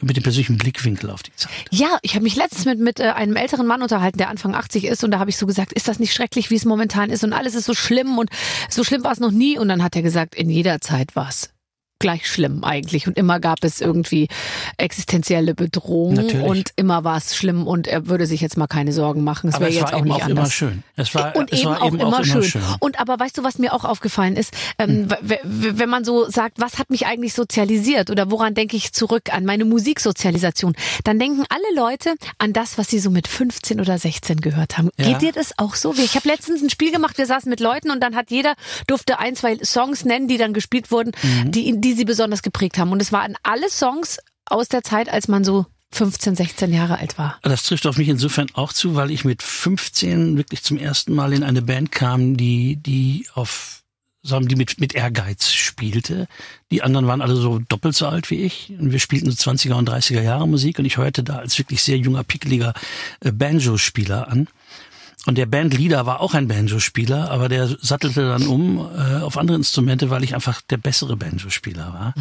mit dem persönlichen Blickwinkel auf die Zeit. Ja, ich habe mich letztens mit, mit äh, einem älteren Mann unterhalten, der Anfang 80 ist und da habe ich so gesagt, ist das nicht schrecklich, wie es momentan ist und alles ist so schlimm und so schlimm war es noch nie und dann hat er gesagt, in jeder Zeit war es gleich schlimm eigentlich und immer gab es irgendwie existenzielle Bedrohung Natürlich. und immer war es schlimm und er würde sich jetzt mal keine Sorgen machen. Es wäre jetzt auch nicht auch immer anders. schön. Es war, und es eben war auch eben immer, auch schön. immer schön. Und aber weißt du, was mir auch aufgefallen ist, ähm, w- wenn man so sagt, was hat mich eigentlich sozialisiert oder woran denke ich zurück an meine Musiksozialisation, dann denken alle Leute an das, was sie so mit 15 oder 16 gehört haben. Ja. Geht dir das auch so? Ich habe letztens ein Spiel gemacht, wir saßen mit Leuten und dann hat jeder durfte ein, zwei Songs nennen, die dann gespielt wurden, Mhm. die, die sie besonders geprägt haben. Und es waren alle Songs aus der Zeit, als man so 15, 16 Jahre alt war. Das trifft auf mich insofern auch zu, weil ich mit 15 wirklich zum ersten Mal in eine Band kam, die, die auf, sagen die mit, mit Ehrgeiz spielte. Die anderen waren alle so doppelt so alt wie ich. Und wir spielten so 20er und 30er Jahre Musik und ich hörte da als wirklich sehr junger, pickeliger äh, Banjo-Spieler an. Und der Bandleader war auch ein Banjo-Spieler, aber der sattelte dann um äh, auf andere Instrumente, weil ich einfach der bessere Banjo-Spieler war.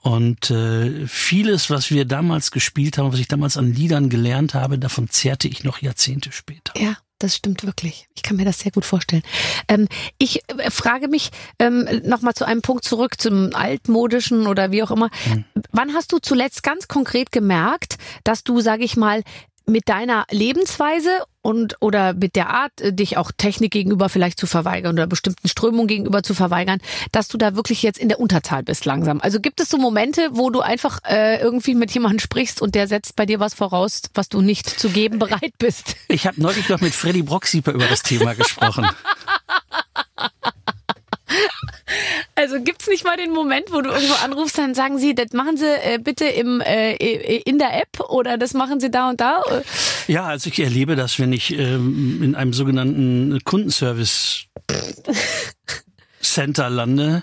Und äh, vieles, was wir damals gespielt haben, was ich damals an Liedern gelernt habe, davon zehrte ich noch Jahrzehnte später. Ja, das stimmt wirklich. Ich kann mir das sehr gut vorstellen. Ähm, ich äh, frage mich ähm, nochmal zu einem Punkt zurück, zum altmodischen oder wie auch immer. Wann hast du zuletzt ganz konkret gemerkt, dass du, sage ich mal, mit deiner Lebensweise und oder mit der Art, äh, dich auch Technik gegenüber vielleicht zu verweigern oder bestimmten Strömungen gegenüber zu verweigern, dass du da wirklich jetzt in der Unterzahl bist langsam. Also gibt es so Momente, wo du einfach äh, irgendwie mit jemandem sprichst und der setzt bei dir was voraus, was du nicht zu geben bereit bist? Ich habe neulich noch mit Freddy Brocksieper über das Thema gesprochen. Also gibt's nicht mal den Moment, wo du irgendwo anrufst, dann sagen sie, das machen Sie äh, bitte im äh, in der App oder das machen Sie da und da. Ja, also ich erlebe das, wenn ich ähm, in einem sogenannten Kundenservice Center lande,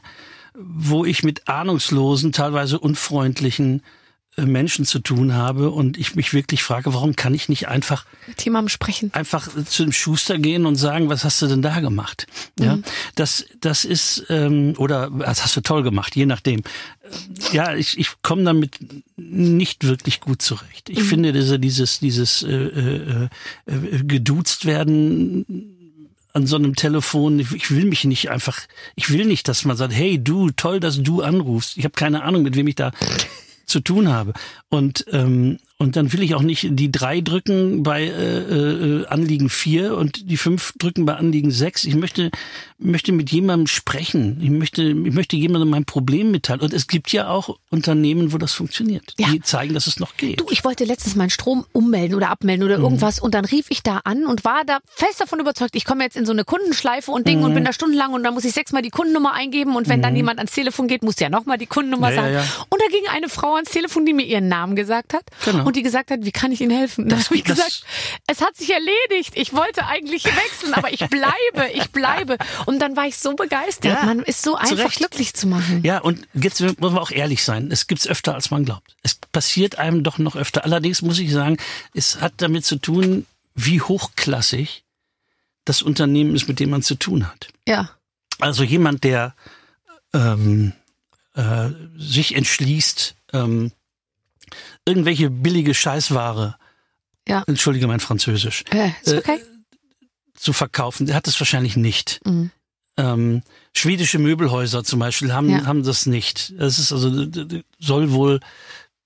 wo ich mit ahnungslosen, teilweise unfreundlichen Menschen zu tun habe und ich mich wirklich frage, warum kann ich nicht einfach Mit jemandem sprechen. einfach zu dem Schuster gehen und sagen, was hast du denn da gemacht? Ja, das, das ist ähm, oder das hast du toll gemacht, je nachdem. Äh, Ja, ich, ich komme damit nicht wirklich gut zurecht. Ich finde diese, dieses dieses äh, äh, äh, geduzt werden an so einem Telefon, ich will mich nicht einfach, ich will nicht, dass man sagt, hey du, toll, dass du anrufst. Ich habe keine Ahnung, mit wem ich da zu tun habe. Und ähm, und dann will ich auch nicht die drei drücken bei äh, äh, Anliegen vier und die fünf drücken bei Anliegen sechs. Ich möchte möchte mit jemandem sprechen. Ich möchte ich möchte jemandem mein Problem mitteilen. Und es gibt ja auch Unternehmen, wo das funktioniert. Ja. Die zeigen, dass es noch geht. Du, ich wollte letztens meinen Strom ummelden oder abmelden oder irgendwas und dann rief ich da an und war da fest davon überzeugt, ich komme jetzt in so eine Kundenschleife und Ding und bin da stundenlang und dann muss ich sechsmal die Kundennummer eingeben und wenn dann jemand ans Telefon geht, muss der nochmal die Kundennummer Ja, ja, sagen. ja. Und da ging eine Frau ans Telefon, die mir ihren Namen gesagt hat Genau. Und die gesagt hat, wie kann ich Ihnen helfen? Das- habe ich gesagt, es hat sich erledigt. Ich wollte eigentlich wechseln, aber ich bleibe, ich bleibe. Und dann war ich so begeistert. Ja, Man ist so einfach glücklich zu machen. Ja, und jetzt muss man auch ehrlich sein. Es gibt's öfter, als man glaubt. Es passiert einem doch noch öfter. Allerdings muss ich sagen, es hat damit zu tun, wie hochklassig das Unternehmen ist, mit dem man zu tun hat. Ja. Also jemand, der ähm, äh, sich entschließt, ähm, irgendwelche billige Scheißware, Ja. entschuldige mein Französisch, Äh, Äh, okay. zu verkaufen, der hat es wahrscheinlich nicht. Mhm. Ähm, schwedische Möbelhäuser zum Beispiel haben, Ja. haben das nicht. Das ist also, soll wohl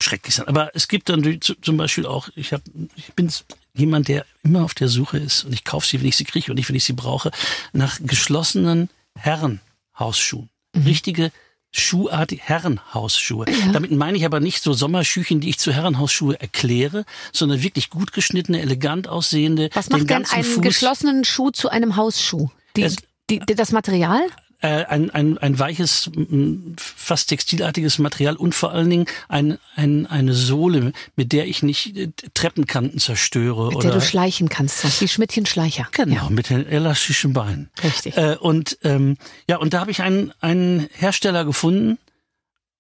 schrecklich sein. Aber es gibt dann zum Beispiel auch, ich, hab, ich bin jemand, der immer auf der Suche ist und ich kaufe sie, wenn ich sie kriege und nicht, wenn ich sie brauche, nach geschlossenen Herrenhausschuhen. Richtige schuhartige Herrenhausschuhe. Damit meine ich aber nicht so Sommerschüchen, die ich zu Herrenhausschuhe erkläre, sondern wirklich gut geschnittene, elegant aussehende. Was macht denn einen Fuß, geschlossenen Schuh zu einem Hausschuh? Die, die, das Material? Äh, ein, ein, ein weiches, fast textilartiges Material und vor allen Dingen ein, ein, eine Sohle, mit der ich nicht äh, Treppenkanten zerstöre. Mit oder der du schleichen kannst, so wie Schmidtchen Schleicher. Genau, mit den elastischen Beinen. Richtig. Äh, und ähm, ja, und da habe ich einen, einen Hersteller gefunden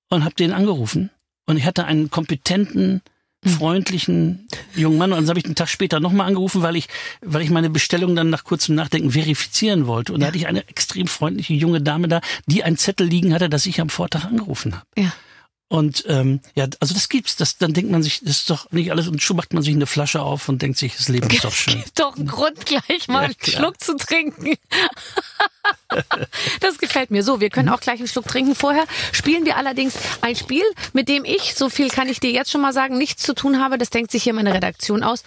und habe den angerufen. Und ich hatte einen kompetenten. Freundlichen jungen Mann. Und dann habe ich einen Tag später nochmal angerufen, weil ich, weil ich meine Bestellung dann nach kurzem Nachdenken verifizieren wollte. Und da hatte ich eine extrem freundliche junge Dame da, die einen Zettel liegen hatte, dass ich am Vortag angerufen habe. Ja. Und ähm, ja, also das gibt's. Das, dann denkt man sich, das ist doch nicht alles. Und schon macht man sich eine Flasche auf und denkt sich, das Leben ist doch schön. Ist doch ein Grund, gleich mal Ja, einen. Schluck zu trinken. das gefällt mir. So, wir können auch gleich einen Schluck trinken. Vorher spielen wir allerdings ein Spiel, mit dem ich, so viel kann ich dir jetzt schon mal sagen, nichts zu tun habe. Das denkt sich hier meine Redaktion aus.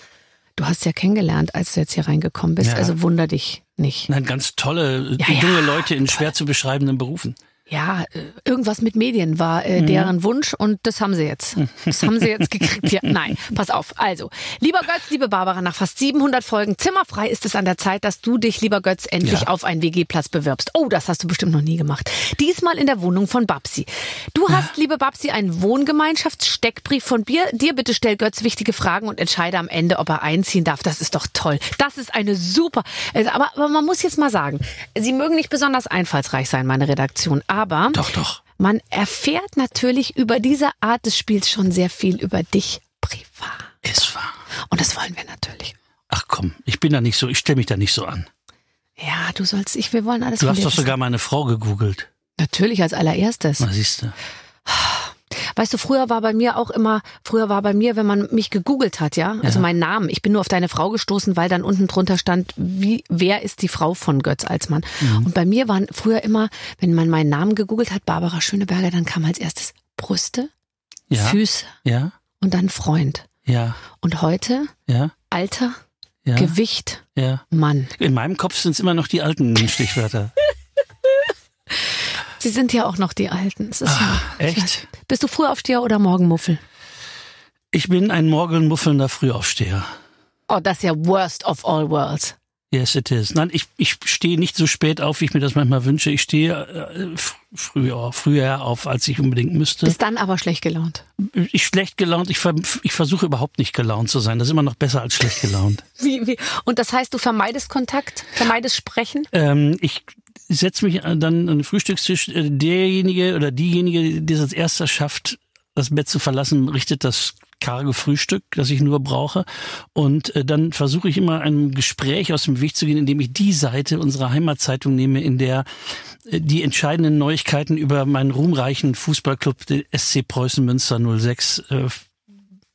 Du hast ja kennengelernt, als du jetzt hier reingekommen bist. Ja. Also wunder dich nicht. Nein, ganz tolle, ja. junge Leute in schwer zu beschreibenden Berufen. Ja, äh, irgendwas mit Medien war äh, Mhm. deren Wunsch und das haben sie jetzt. Das haben sie jetzt gekriegt. Ja, nein, pass auf. Also, lieber Götz, liebe Barbara, nach fast 700 Folgen zimmerfrei ist es an der Zeit, dass du dich, lieber Götz, endlich Ja. auf einen WG-Platz bewirbst. Oh, das hast du bestimmt noch nie gemacht. Diesmal in der Wohnung von Babsi. Du hast, liebe Babsi, einen Wohngemeinschaftssteckbrief von dir. Dir bitte stell Götz wichtige Fragen und entscheide am Ende, ob er einziehen darf. Das ist doch toll. Das ist eine super. Also, Aber, aber man muss jetzt mal sagen, sie mögen nicht besonders einfallsreich sein, meine Redaktion, aber Doch, doch. man erfährt natürlich über diese Art des Spiels schon sehr viel über dich privat. Es war. Und das wollen wir natürlich. Ach komm, ich bin da nicht so, ich stelle mich da nicht so an. Ja, du sollst, ich, wir wollen alles Du hast doch wissen. sogar meine Frau gegoogelt. Natürlich als allererstes. Na, siehst du. Weißt du, früher war bei mir auch immer, früher war bei mir, wenn man mich gegoogelt hat, ja, also Ja. mein Namen, ich bin nur auf deine Frau gestoßen, weil dann unten drunter stand, wie, wer ist die Frau von Götz Alsmann? Mhm. Und bei mir waren früher immer, wenn man meinen Namen gegoogelt hat, Barbara Schöneberger, dann kam als erstes Brüste, Ja, Füße ja, und dann Freund. ja, Und heute ja, Alter, ja, Gewicht, ja. Mann. In meinem Kopf sind es immer noch die alten Stichwörter. Sie sind ja auch noch die Alten. Es ist ja, Ah, echt? Bist du Frühaufsteher oder Morgenmuffel? Ich bin ein morgenmuffelnder Frühaufsteher. Oh, das ist ja worst of all worlds. Yes, it is. Nein, ich, ich stehe nicht so spät auf, wie ich mir das manchmal wünsche. Ich stehe äh, früher, früher auf, als ich unbedingt müsste. Bist dann aber schlecht gelaunt. Ich schlecht gelaunt, ich, ver, ich versuche überhaupt nicht gelaunt zu sein. Das ist immer noch besser als schlecht gelaunt. Wie, wie? Und das heißt, du vermeidest Kontakt, vermeidest Sprechen? ähm, ich setze mich dann an den Frühstückstisch. Äh, Derjenige oder diejenige, die es als erster schafft, das Bett zu verlassen, richtet das karge Frühstück, das ich nur brauche. Und äh, dann versuche ich immer einem Gespräch aus dem Weg zu gehen, indem ich die Seite unserer Heimatzeitung nehme, in der äh, die entscheidenden Neuigkeiten über meinen ruhmreichen Fußballclub, den SC Preußen Münster 06, äh,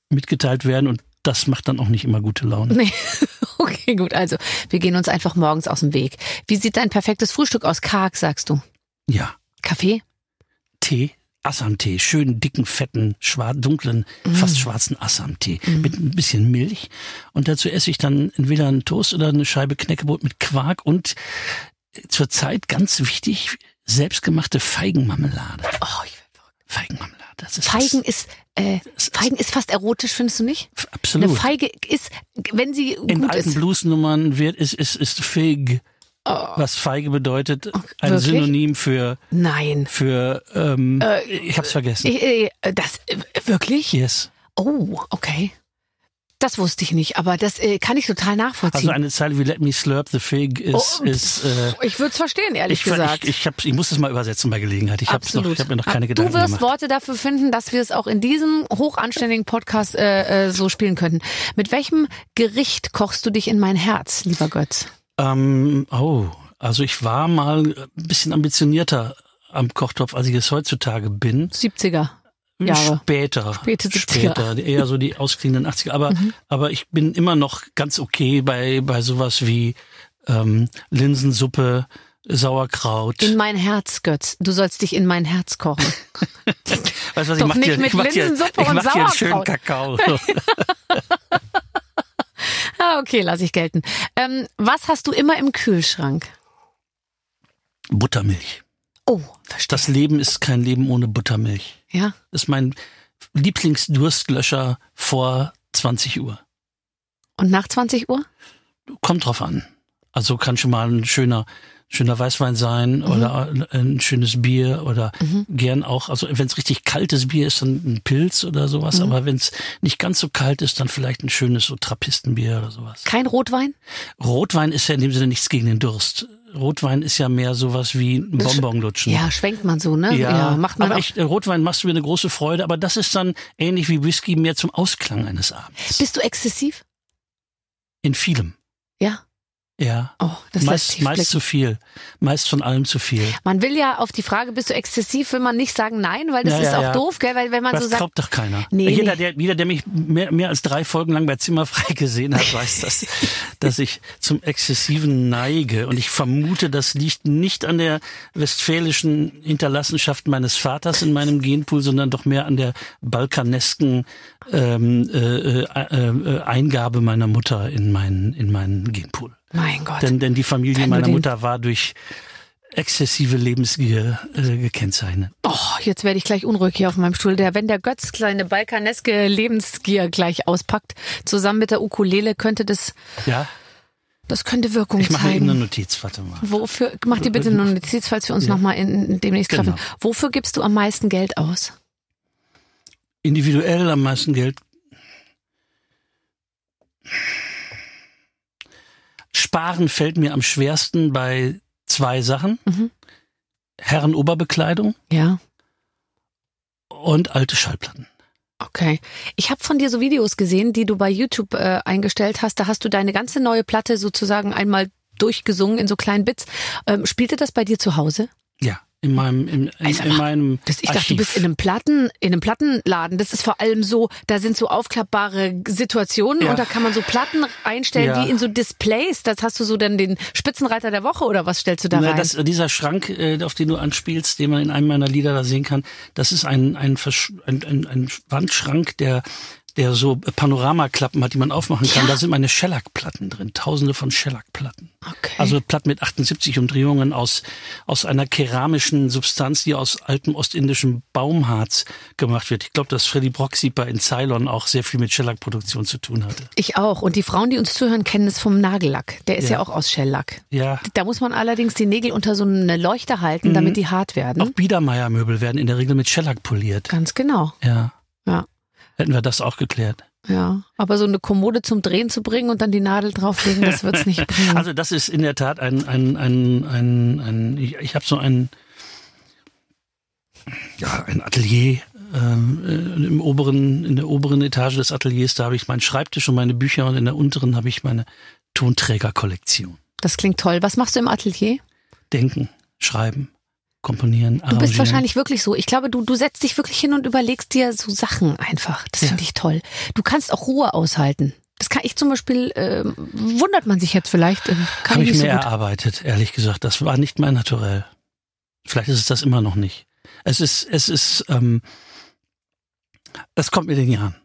mitgeteilt werden. Und das macht dann auch nicht immer gute Laune. Nee. Okay, gut. Also, wir gehen uns einfach morgens aus dem Weg. Wie sieht dein perfektes Frühstück aus? Karg, sagst du. Ja. Kaffee? Tee, Assam-Tee, schönen, dicken, fetten, schwar dunklen, fast schwarzen Assam-Tee mit ein bisschen Milch. Und dazu esse ich dann entweder einen Toast oder eine Scheibe Knäckebrot mit Quark und zurzeit ganz wichtig, selbstgemachte Feigenmarmelade. Oh, ich. Feigenmarmelade, das ist Feigen ist, äh, Feigen ist fast erotisch, findest du nicht? das, Eine absolut. Feige ist, wenn sie In gut alten ist. Bluesnummern wird ist ist ist Fig, Oh, was Feige bedeutet, ein wirklich? Synonym für nein. für ähm, ich hab's vergessen. Äh, äh, das, äh, wirklich? yes. Oh, okay. Das wusste ich nicht, aber das äh, kann ich total nachvollziehen. Also eine Zeile wie Let me slurp the fig ist, Oh, ist äh, ich würde es verstehen, ehrlich ich, gesagt. ich, ich, hab, ich muss das mal übersetzen bei Gelegenheit. Ich habe hab mir noch keine du Gedanken wirst gemacht. Worte dafür finden, dass wir es auch in diesem hochanständigen Podcast äh, äh, so spielen könnten. Mit welchem Gericht kochst du dich in mein Herz, lieber Götz? Ähm, oh, also ich war mal ein bisschen ambitionierter am Kochtopf, als ich es heutzutage bin. 70er Jahre. Später. Späte 70er. Später, eher so die ausklingenden 80er. Aber, aber ich bin immer noch ganz okay bei, bei sowas wie ähm, Linsensuppe Sauerkraut. In mein Herz, Götz. Du sollst dich in mein Herz kochen. weißt du was, ich mach nicht dir, mit ich mach dir, Linsensuppe ich und mach dir einen schönen. Kakao. ah, okay, lass ich gelten. Ähm, was hast du immer im Kühlschrank? Buttermilch. Oh, verstehe. Das Leben ist kein Leben ohne Buttermilch. Ja. Das ist mein Lieblingsdurstlöscher vor 20 Uhr. Und nach 20 Uhr? Kommt drauf an. Also kann schon mal ein schöner, schöner Weißwein sein Mhm. oder ein schönes Bier oder gern auch, also wenn es richtig kaltes Bier ist, dann ein Pilz oder sowas. Mhm. Aber wenn es nicht ganz so kalt ist, dann vielleicht ein schönes so Trappistenbier oder sowas. Kein Rotwein? Rotwein ist ja in dem Sinne nichts gegen den Durst. Rotwein ist ja mehr sowas wie ein Bonbonlutschen. Ja, schwenkt man so, ne? Ja, macht man aber echt, äh, Rotwein machst du mir eine große Freude, aber das ist dann ähnlich wie Whisky mehr zum Ausklang eines Abends. Bist du exzessiv? In vielem. Ja. Ja. Oh, das meist, meist zu viel. Meist von allem zu viel. Man will ja auf die Frage, bist du exzessiv, will man nicht sagen nein, weil das Ja, ist ja, auch ja. doof, gell? Weil wenn man Das so sagt, glaubt doch keiner. Nee, jeder, nee. Der, jeder, der mich mehr, mehr als drei Folgen lang bei Zimmerfrei gesehen hat, weiß, dass, dass ich zum Exzessiven neige. Und ich vermute, das liegt nicht an der westfälischen Hinterlassenschaft meines Vaters in meinem Genpool, sondern doch mehr an der balkanesken ähm, äh, äh, äh, Eingabe meiner Mutter in meinen, in meinen Genpool. mein Gott. Denn, denn die Familie Wenn meiner Mutter war durch exzessive Lebensgier äh, gekennzeichnet. Oh, jetzt werde ich gleich unruhig hier auf meinem Stuhl. Der, wenn der Götz kleine balkaneske Lebensgier gleich auspackt, zusammen mit der Ukulele, könnte das, Ja, das könnte Wirkung ich mache mir eben zeigen. eine Notiz, warte mal. Wofür, mach dir bitte eine Notiz, falls wir uns Ja. nochmal demnächst treffen. Genau. Wofür gibst du am meisten Geld aus? Individuell am meisten Geld. Sparen fällt mir am schwersten bei zwei Sachen. Mhm. Herrenoberbekleidung Ja. und alte Schallplatten. Okay. Ich habe von dir so Videos gesehen, die du bei YouTube äh, eingestellt hast. Da hast du deine ganze neue Platte sozusagen einmal durchgesungen in so kleinen Bits. Ähm, spielte das bei dir zu Hause? Ja, in meinem, in, in, Also, in meinem Das, ich Archiv. dachte, du bist in einem Platten, in einem Plattenladen. Das ist vor allem so, da sind so aufklappbare Situationen Ja. und da kann man so Platten einstellen Ja. wie in so Displays. Das hast du so dann den Spitzenreiter der Woche oder was stellst du da Na, rein? Das, dieser Schrank, äh, auf den du anspielst, den man in einem meiner Lieder da sehen kann, das ist ein, ein, Versch- ein, ein, ein Wandschrank, der der so Panoramaklappen hat, die man aufmachen kann. Ja. Da sind meine Shellac-Platten drin, tausende von Shellac-Platten. okay. Also Platten mit 78 Umdrehungen aus, aus einer keramischen Substanz, die aus altem ostindischem Baumharz gemacht wird. Ich glaube, dass Freddy Brocksieper in Ceylon auch sehr viel mit Shellac-Produktion zu tun hatte. ich auch. Und die Frauen, die uns zuhören, kennen es vom Nagellack. Der ist ja, Ja. auch aus Shellac. Ja, Da muss man allerdings die Nägel unter so eine Leuchte halten, damit die hart werden. auch Biedermeier-Möbel werden in der Regel mit Shellac poliert. Ganz genau. Ja. Ja. Hätten wir das auch geklärt. Ja. Aber so eine Kommode zum Drehen zu bringen und dann die Nadel drauflegen, das wird's nicht bringen. Also das ist in der Tat ein, ein, ein, ein, ein ich, ich habe so ein, ja, ein Atelier ähm, äh, im oberen, in der oberen Etage des Ateliers, da habe ich meinen Schreibtisch und meine Bücher und in der unteren habe ich meine Tonträgerkollektion. das klingt toll. Was machst du im Atelier? Denken, schreiben, komponieren, Du arrangieren. bist wahrscheinlich wirklich so. Ich glaube, du, du setzt dich wirklich hin und überlegst dir so Sachen einfach. Das Ja. finde ich toll. Du kannst auch Ruhe aushalten. Das kann ich zum Beispiel, ähm, wundert man sich jetzt vielleicht, kann Habe ich ich nicht mir so gut. erarbeitet, ehrlich gesagt. Das war nicht mein Naturell. Vielleicht ist es das immer noch nicht. Es ist, es ist, ähm, es kommt mit den Jahren.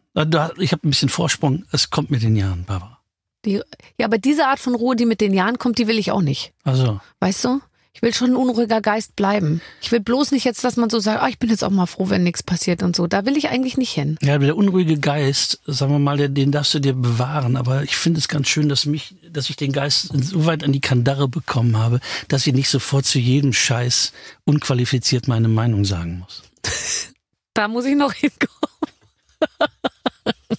Ich habe ein bisschen Vorsprung. Es kommt mit den Jahren, Barbara. Die, ja, aber diese Art von Ruhe, die mit den Jahren kommt, die will ich auch nicht. Also, Weißt du? Ich will schon ein unruhiger Geist bleiben. Ich will bloß nicht jetzt, dass man so sagt, ah, ich bin jetzt auch mal froh, wenn nichts passiert und so. Da will ich eigentlich nicht hin. ja, der unruhige Geist, sagen wir mal, den darfst du dir bewahren. Aber ich finde es ganz schön, dass mich, dass ich den Geist so weit an die Kandare bekommen habe, dass ich nicht sofort zu jedem Scheiß unqualifiziert meine Meinung sagen muss. Da muss ich noch hinkommen.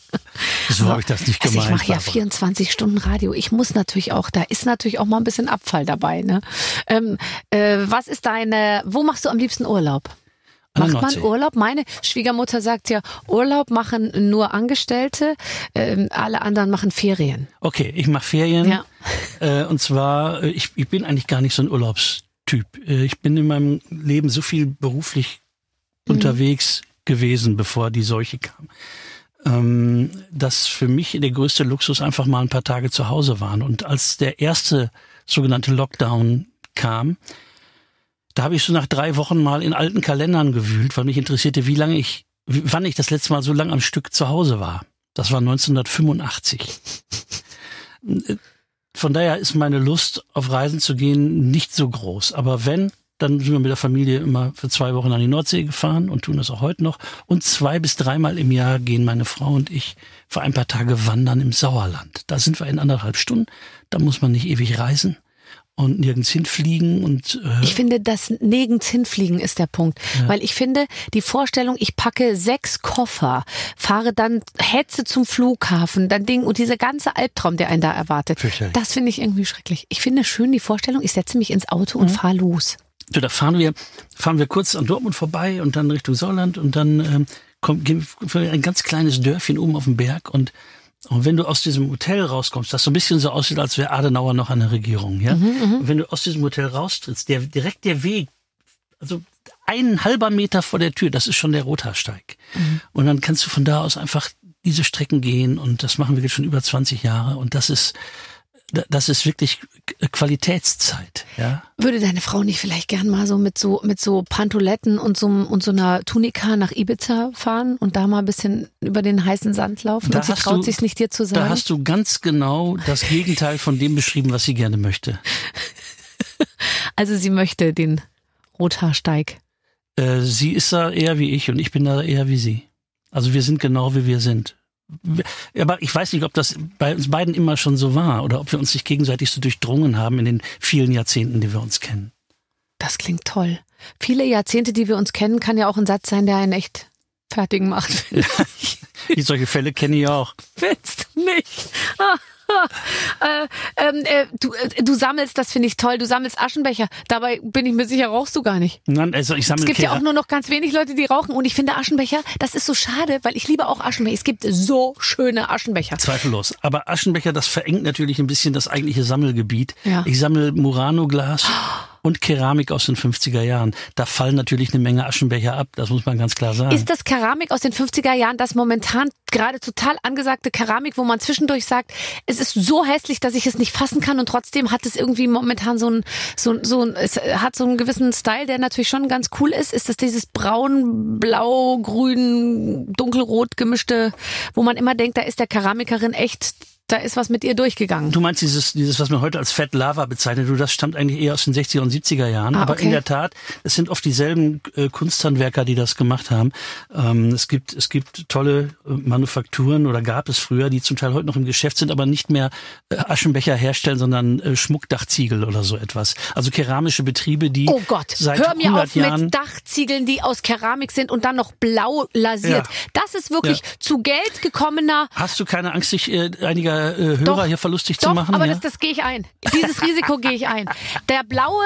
So habe ich das nicht Also gemeint. ich mache ja Barbara. 24 Stunden Radio. Ich muss natürlich auch, da ist natürlich auch mal ein bisschen Abfall dabei. Ne? Ähm, äh, was ist deine, wo machst du am liebsten Urlaub? Macht man. Urlaub? Meine Schwiegermutter sagt ja, Urlaub machen nur Angestellte, ähm, alle anderen machen Ferien. Okay, ich mache Ferien. Ja. Äh, und zwar, äh, ich, ich bin eigentlich gar nicht so ein Urlaubstyp. Äh, ich bin in meinem Leben so viel beruflich Mhm. unterwegs gewesen, bevor die Seuche kam. Ähm, dass für mich der größte Luxus einfach mal ein paar Tage zu Hause waren. Und als der erste sogenannte Lockdown kam, da habe ich so nach drei Wochen mal in alten Kalendern gewühlt, weil mich interessierte, wie lange ich, wann ich das letzte Mal so lang am Stück zu Hause war. Das war 1985. Von daher ist meine Lust, auf Reisen zu gehen, nicht so groß. Aber wenn, dann sind wir mit der Familie immer für zwei Wochen an die Nordsee gefahren und tun das auch heute noch. Und zwei bis dreimal im Jahr gehen meine Frau und ich für ein paar Tage wandern im Sauerland. Da sind wir in anderthalb Stunden. Da muss man nicht ewig reisen und nirgends hinfliegen und äh ich finde, das nirgends hinfliegen ist der Punkt, ja. weil ich finde die Vorstellung, ich packe sechs Koffer, fahre dann hetze zum Flughafen, dann Ding und dieser ganze Albtraum, der einen da erwartet, das finde ich irgendwie schrecklich. Ich finde schön die Vorstellung, ich setze mich ins Auto und mhm. fahre los. So, da fahren wir, fahren wir kurz an Dortmund vorbei und dann Richtung Sauerland und dann ähm, kommt gehen wir ein ganz kleines Dörfchen oben auf dem Berg und und wenn du aus diesem Hotel rauskommst, das so ein bisschen so aussieht, als wäre Adenauer noch an der Regierung, ja. Mhm, mhm, wenn du aus diesem Hotel raustrittst, der direkt der Weg, also ein halber Meter vor der Tür, das ist schon der Rothaarsteig. Mhm. Und dann kannst du von da aus einfach diese Strecken gehen und das machen wir jetzt schon über 20 Jahre und das ist das ist wirklich Qualitätszeit, ja. Würde deine Frau nicht vielleicht gern mal so mit so mit so Pantoletten und so und so einer Tunika nach Ibiza fahren und da mal ein bisschen über den heißen Sand laufen da und sie traut sich nicht dir zu sagen? Da hast du ganz genau das Gegenteil von dem beschrieben, was sie gerne möchte. also sie möchte den Rothaarsteig. Äh, sie ist da eher wie ich und ich bin da eher wie sie. Also wir sind genau wie wir sind. Aber ich weiß nicht, ob das bei uns beiden immer schon so war oder ob wir uns nicht gegenseitig so durchdrungen haben in den vielen Jahrzehnten, die wir uns kennen. Das klingt toll. Viele Jahrzehnte, die wir uns kennen, kann ja auch ein Satz sein, der einen echt fertigen macht. Ja, solche Fälle kenne ich auch. Willst du nicht? Ah. äh, ähm, äh, du, äh, du sammelst, das finde ich toll, du sammelst Aschenbecher. Dabei bin ich mir sicher, rauchst du gar nicht. Nein, also ich sammle Es gibt Kehrer. ja auch nur noch ganz wenig Leute, die rauchen. Und ich finde Aschenbecher, das ist so schade, weil ich liebe auch Aschenbecher. Es gibt so schöne Aschenbecher. Zweifellos. Aber Aschenbecher, das verengt natürlich ein bisschen das eigentliche Sammelgebiet. Ja. Ich sammle Murano-Glas. Oh und Keramik aus den 50er Jahren. Da fallen natürlich eine Menge Aschenbecher ab, das muss man ganz klar sagen. Ist das Keramik aus den 50er Jahren das momentan gerade total angesagte Keramik, wo man zwischendurch sagt, es ist so hässlich, dass ich es nicht fassen kann und trotzdem hat es irgendwie momentan so ein, so, so ein, es hat so einen gewissen Style, der natürlich schon ganz cool ist. Ist das dieses braun, blau, grün, dunkelrot gemischte, wo man immer denkt, da ist der Keramikerin echt da ist was mit ihr durchgegangen. Du meinst dieses, dieses, was man heute als Fat Lava bezeichnet, du, das stammt eigentlich eher aus den 60er und 70er Jahren. Ah, okay. Aber in der Tat, es sind oft dieselben äh, Kunsthandwerker, die das gemacht haben. Ähm, es gibt, es gibt tolle äh, Manufakturen oder gab es früher, die zum Teil heute noch im Geschäft sind, aber nicht mehr äh, Aschenbecher herstellen, sondern äh, Schmuckdachziegel oder so etwas. Also keramische Betriebe, die oh Gott, seit hör mir auf Jahren mit Dachziegeln, die aus Keramik sind und dann noch blau lasiert. Ja. Das ist wirklich ja. zu Geld gekommener. Hast du keine Angst, sich äh, einiger äh, Hörer doch, hier verlustig doch, zu machen? aber ja? das, das gehe ich ein. Dieses Risiko gehe ich ein. Der blaue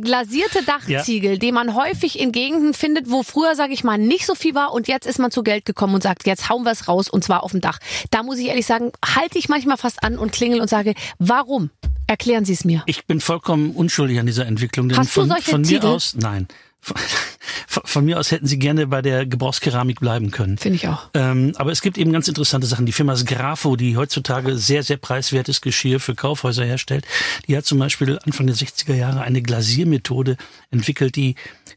glasierte Dachziegel, ja. den man häufig in Gegenden findet, wo früher, sage ich mal, nicht so viel war und jetzt ist man zu Geld gekommen und sagt, jetzt hauen wir es raus und zwar auf dem Dach. Da muss ich ehrlich sagen, halte ich manchmal fast an und klingel und sage, warum? Erklären Sie es mir. Ich bin vollkommen unschuldig an dieser Entwicklung. Denn Hast von, du solche von mir Ziegel? aus, nein. Von mir aus hätten sie gerne bei der Gebrauchskeramik bleiben können. Finde ich auch. Ähm, aber es gibt eben ganz interessante Sachen. Die Firma Sgrafo, die heutzutage sehr, sehr preiswertes Geschirr für Kaufhäuser herstellt, die hat zum Beispiel Anfang der 60er Jahre eine Glasiermethode entwickelt, die,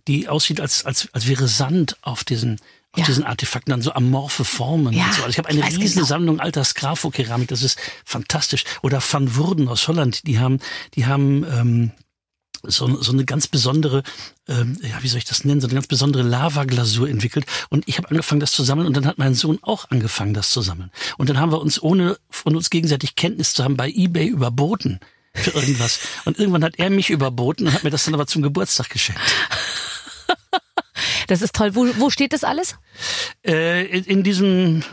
die aussieht, als, als, als wäre Sand auf diesen auf ja. diesen Artefakten dann so amorphe Formen ja, und so. Also ich habe eine riesige genau. Sammlung alter Sgrafo-Keramik, das ist fantastisch. Oder Van Wurden aus Holland, die haben, die haben ähm, so, so eine ganz besondere, ähm, ja, wie soll ich das nennen, so eine ganz besondere Lavaglasur entwickelt. Und ich habe angefangen, das zu sammeln und dann hat mein Sohn auch angefangen, das zu sammeln. Und dann haben wir uns, ohne von uns gegenseitig Kenntnis zu haben, bei Ebay überboten für irgendwas. Und irgendwann hat er mich überboten und hat mir das dann aber zum Geburtstag geschenkt. Das ist toll. Wo, wo steht das alles? Äh, in, in diesem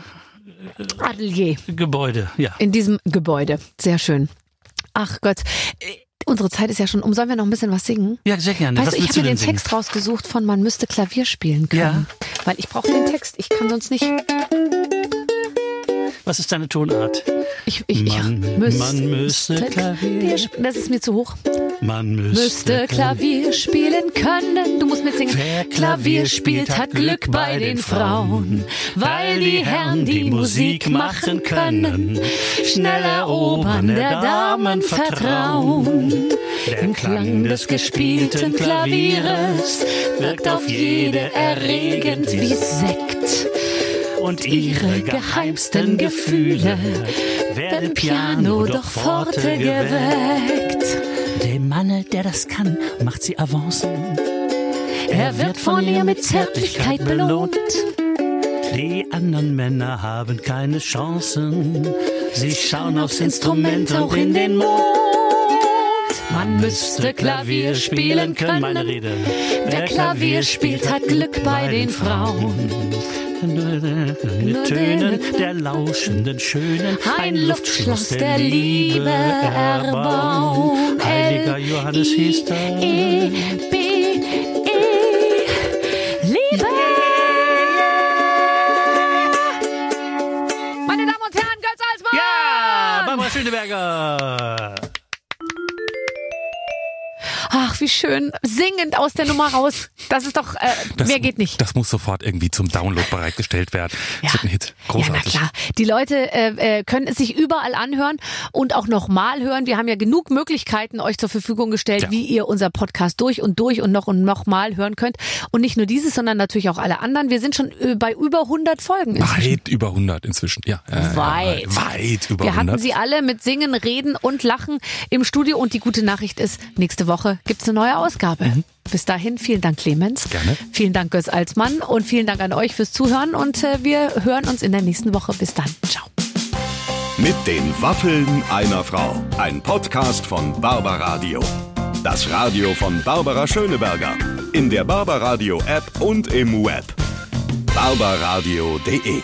äh, Atelier. Gebäude, ja. In diesem Gebäude. Sehr schön. Ach Gott. Unsere Zeit ist ja schon um. Sollen wir noch ein bisschen was singen? Ja, sehr gerne. Weißt was du, ich habe mir den singen? Text rausgesucht von Man müsste Klavier spielen können. Ja. Weil ich brauche den Text. Ich kann sonst nicht. Was ist deine Tonart? Ich, ich, man, ich müsste, man müsste Klavier. Das ist mir zu hoch. Man müsste, müsste Klavier spielen können. Du musst mitsingen. Wer Klavier spielt, hat Glück bei den Frauen, weil die Herren die Musik machen können, schnell erobern der Damen Vertrauen. Der Klang des gespielten Klavieres wirkt auf jede erregend wie Sekt. und ihre geheimsten Gefühle werden Piano doch forte geweckt. Manne, der das kann, macht sie Avancen. Er wird von ihr mit Zärtlichkeit belohnt. Die anderen Männer haben keine Chancen. Sie schauen aufs Instrument und in den Mond. Man müsste Klavier spielen können. Meine Rede. Wer Klavier spielt, hat Glück bei den Frauen. Mit Tönen der lauschenden Schönen Ein Luftschloss der Liebe erbauen. Heiliger Johannes hieß das. E, B, E, Liebe. Meine Damen und Herren, Götz Alsmann! Ja, Barbara Schöneberger. Wie schön. Singend aus der Nummer raus. Das ist doch, äh, Das, mehr geht nicht. Das muss sofort irgendwie zum Download bereitgestellt werden. Das wird ein Hit. Ja, na Großartig. klar. Die Leute äh, äh, können es sich überall anhören und auch nochmal hören. Wir haben ja genug Möglichkeiten euch zur Verfügung gestellt, Ja. wie ihr unser Podcast durch und durch und noch und noch mal hören könnt. Und nicht nur dieses, sondern natürlich auch alle anderen. Wir sind schon äh, bei über 100 Folgen inzwischen. Weit über 100 inzwischen. Ja, äh, Weit. Weit über Wir 100. hatten sie alle mit Singen, Reden und Lachen im Studio. Und die gute Nachricht ist, nächste Woche gibt's eine neue Ausgabe. Bis dahin, vielen Dank, Clemens. Mhm. Gerne. Vielen Dank, Götz Alsmann. Und vielen Dank an euch fürs Zuhören. Und äh, wir hören uns in der nächsten Woche. Bis dann. Ciao. Mit den Waffeln einer Frau. Ein Podcast von Barbaradio. Das Radio von Barbara Schöneberger. In der Barbaradio App und im Web. barbaradio.de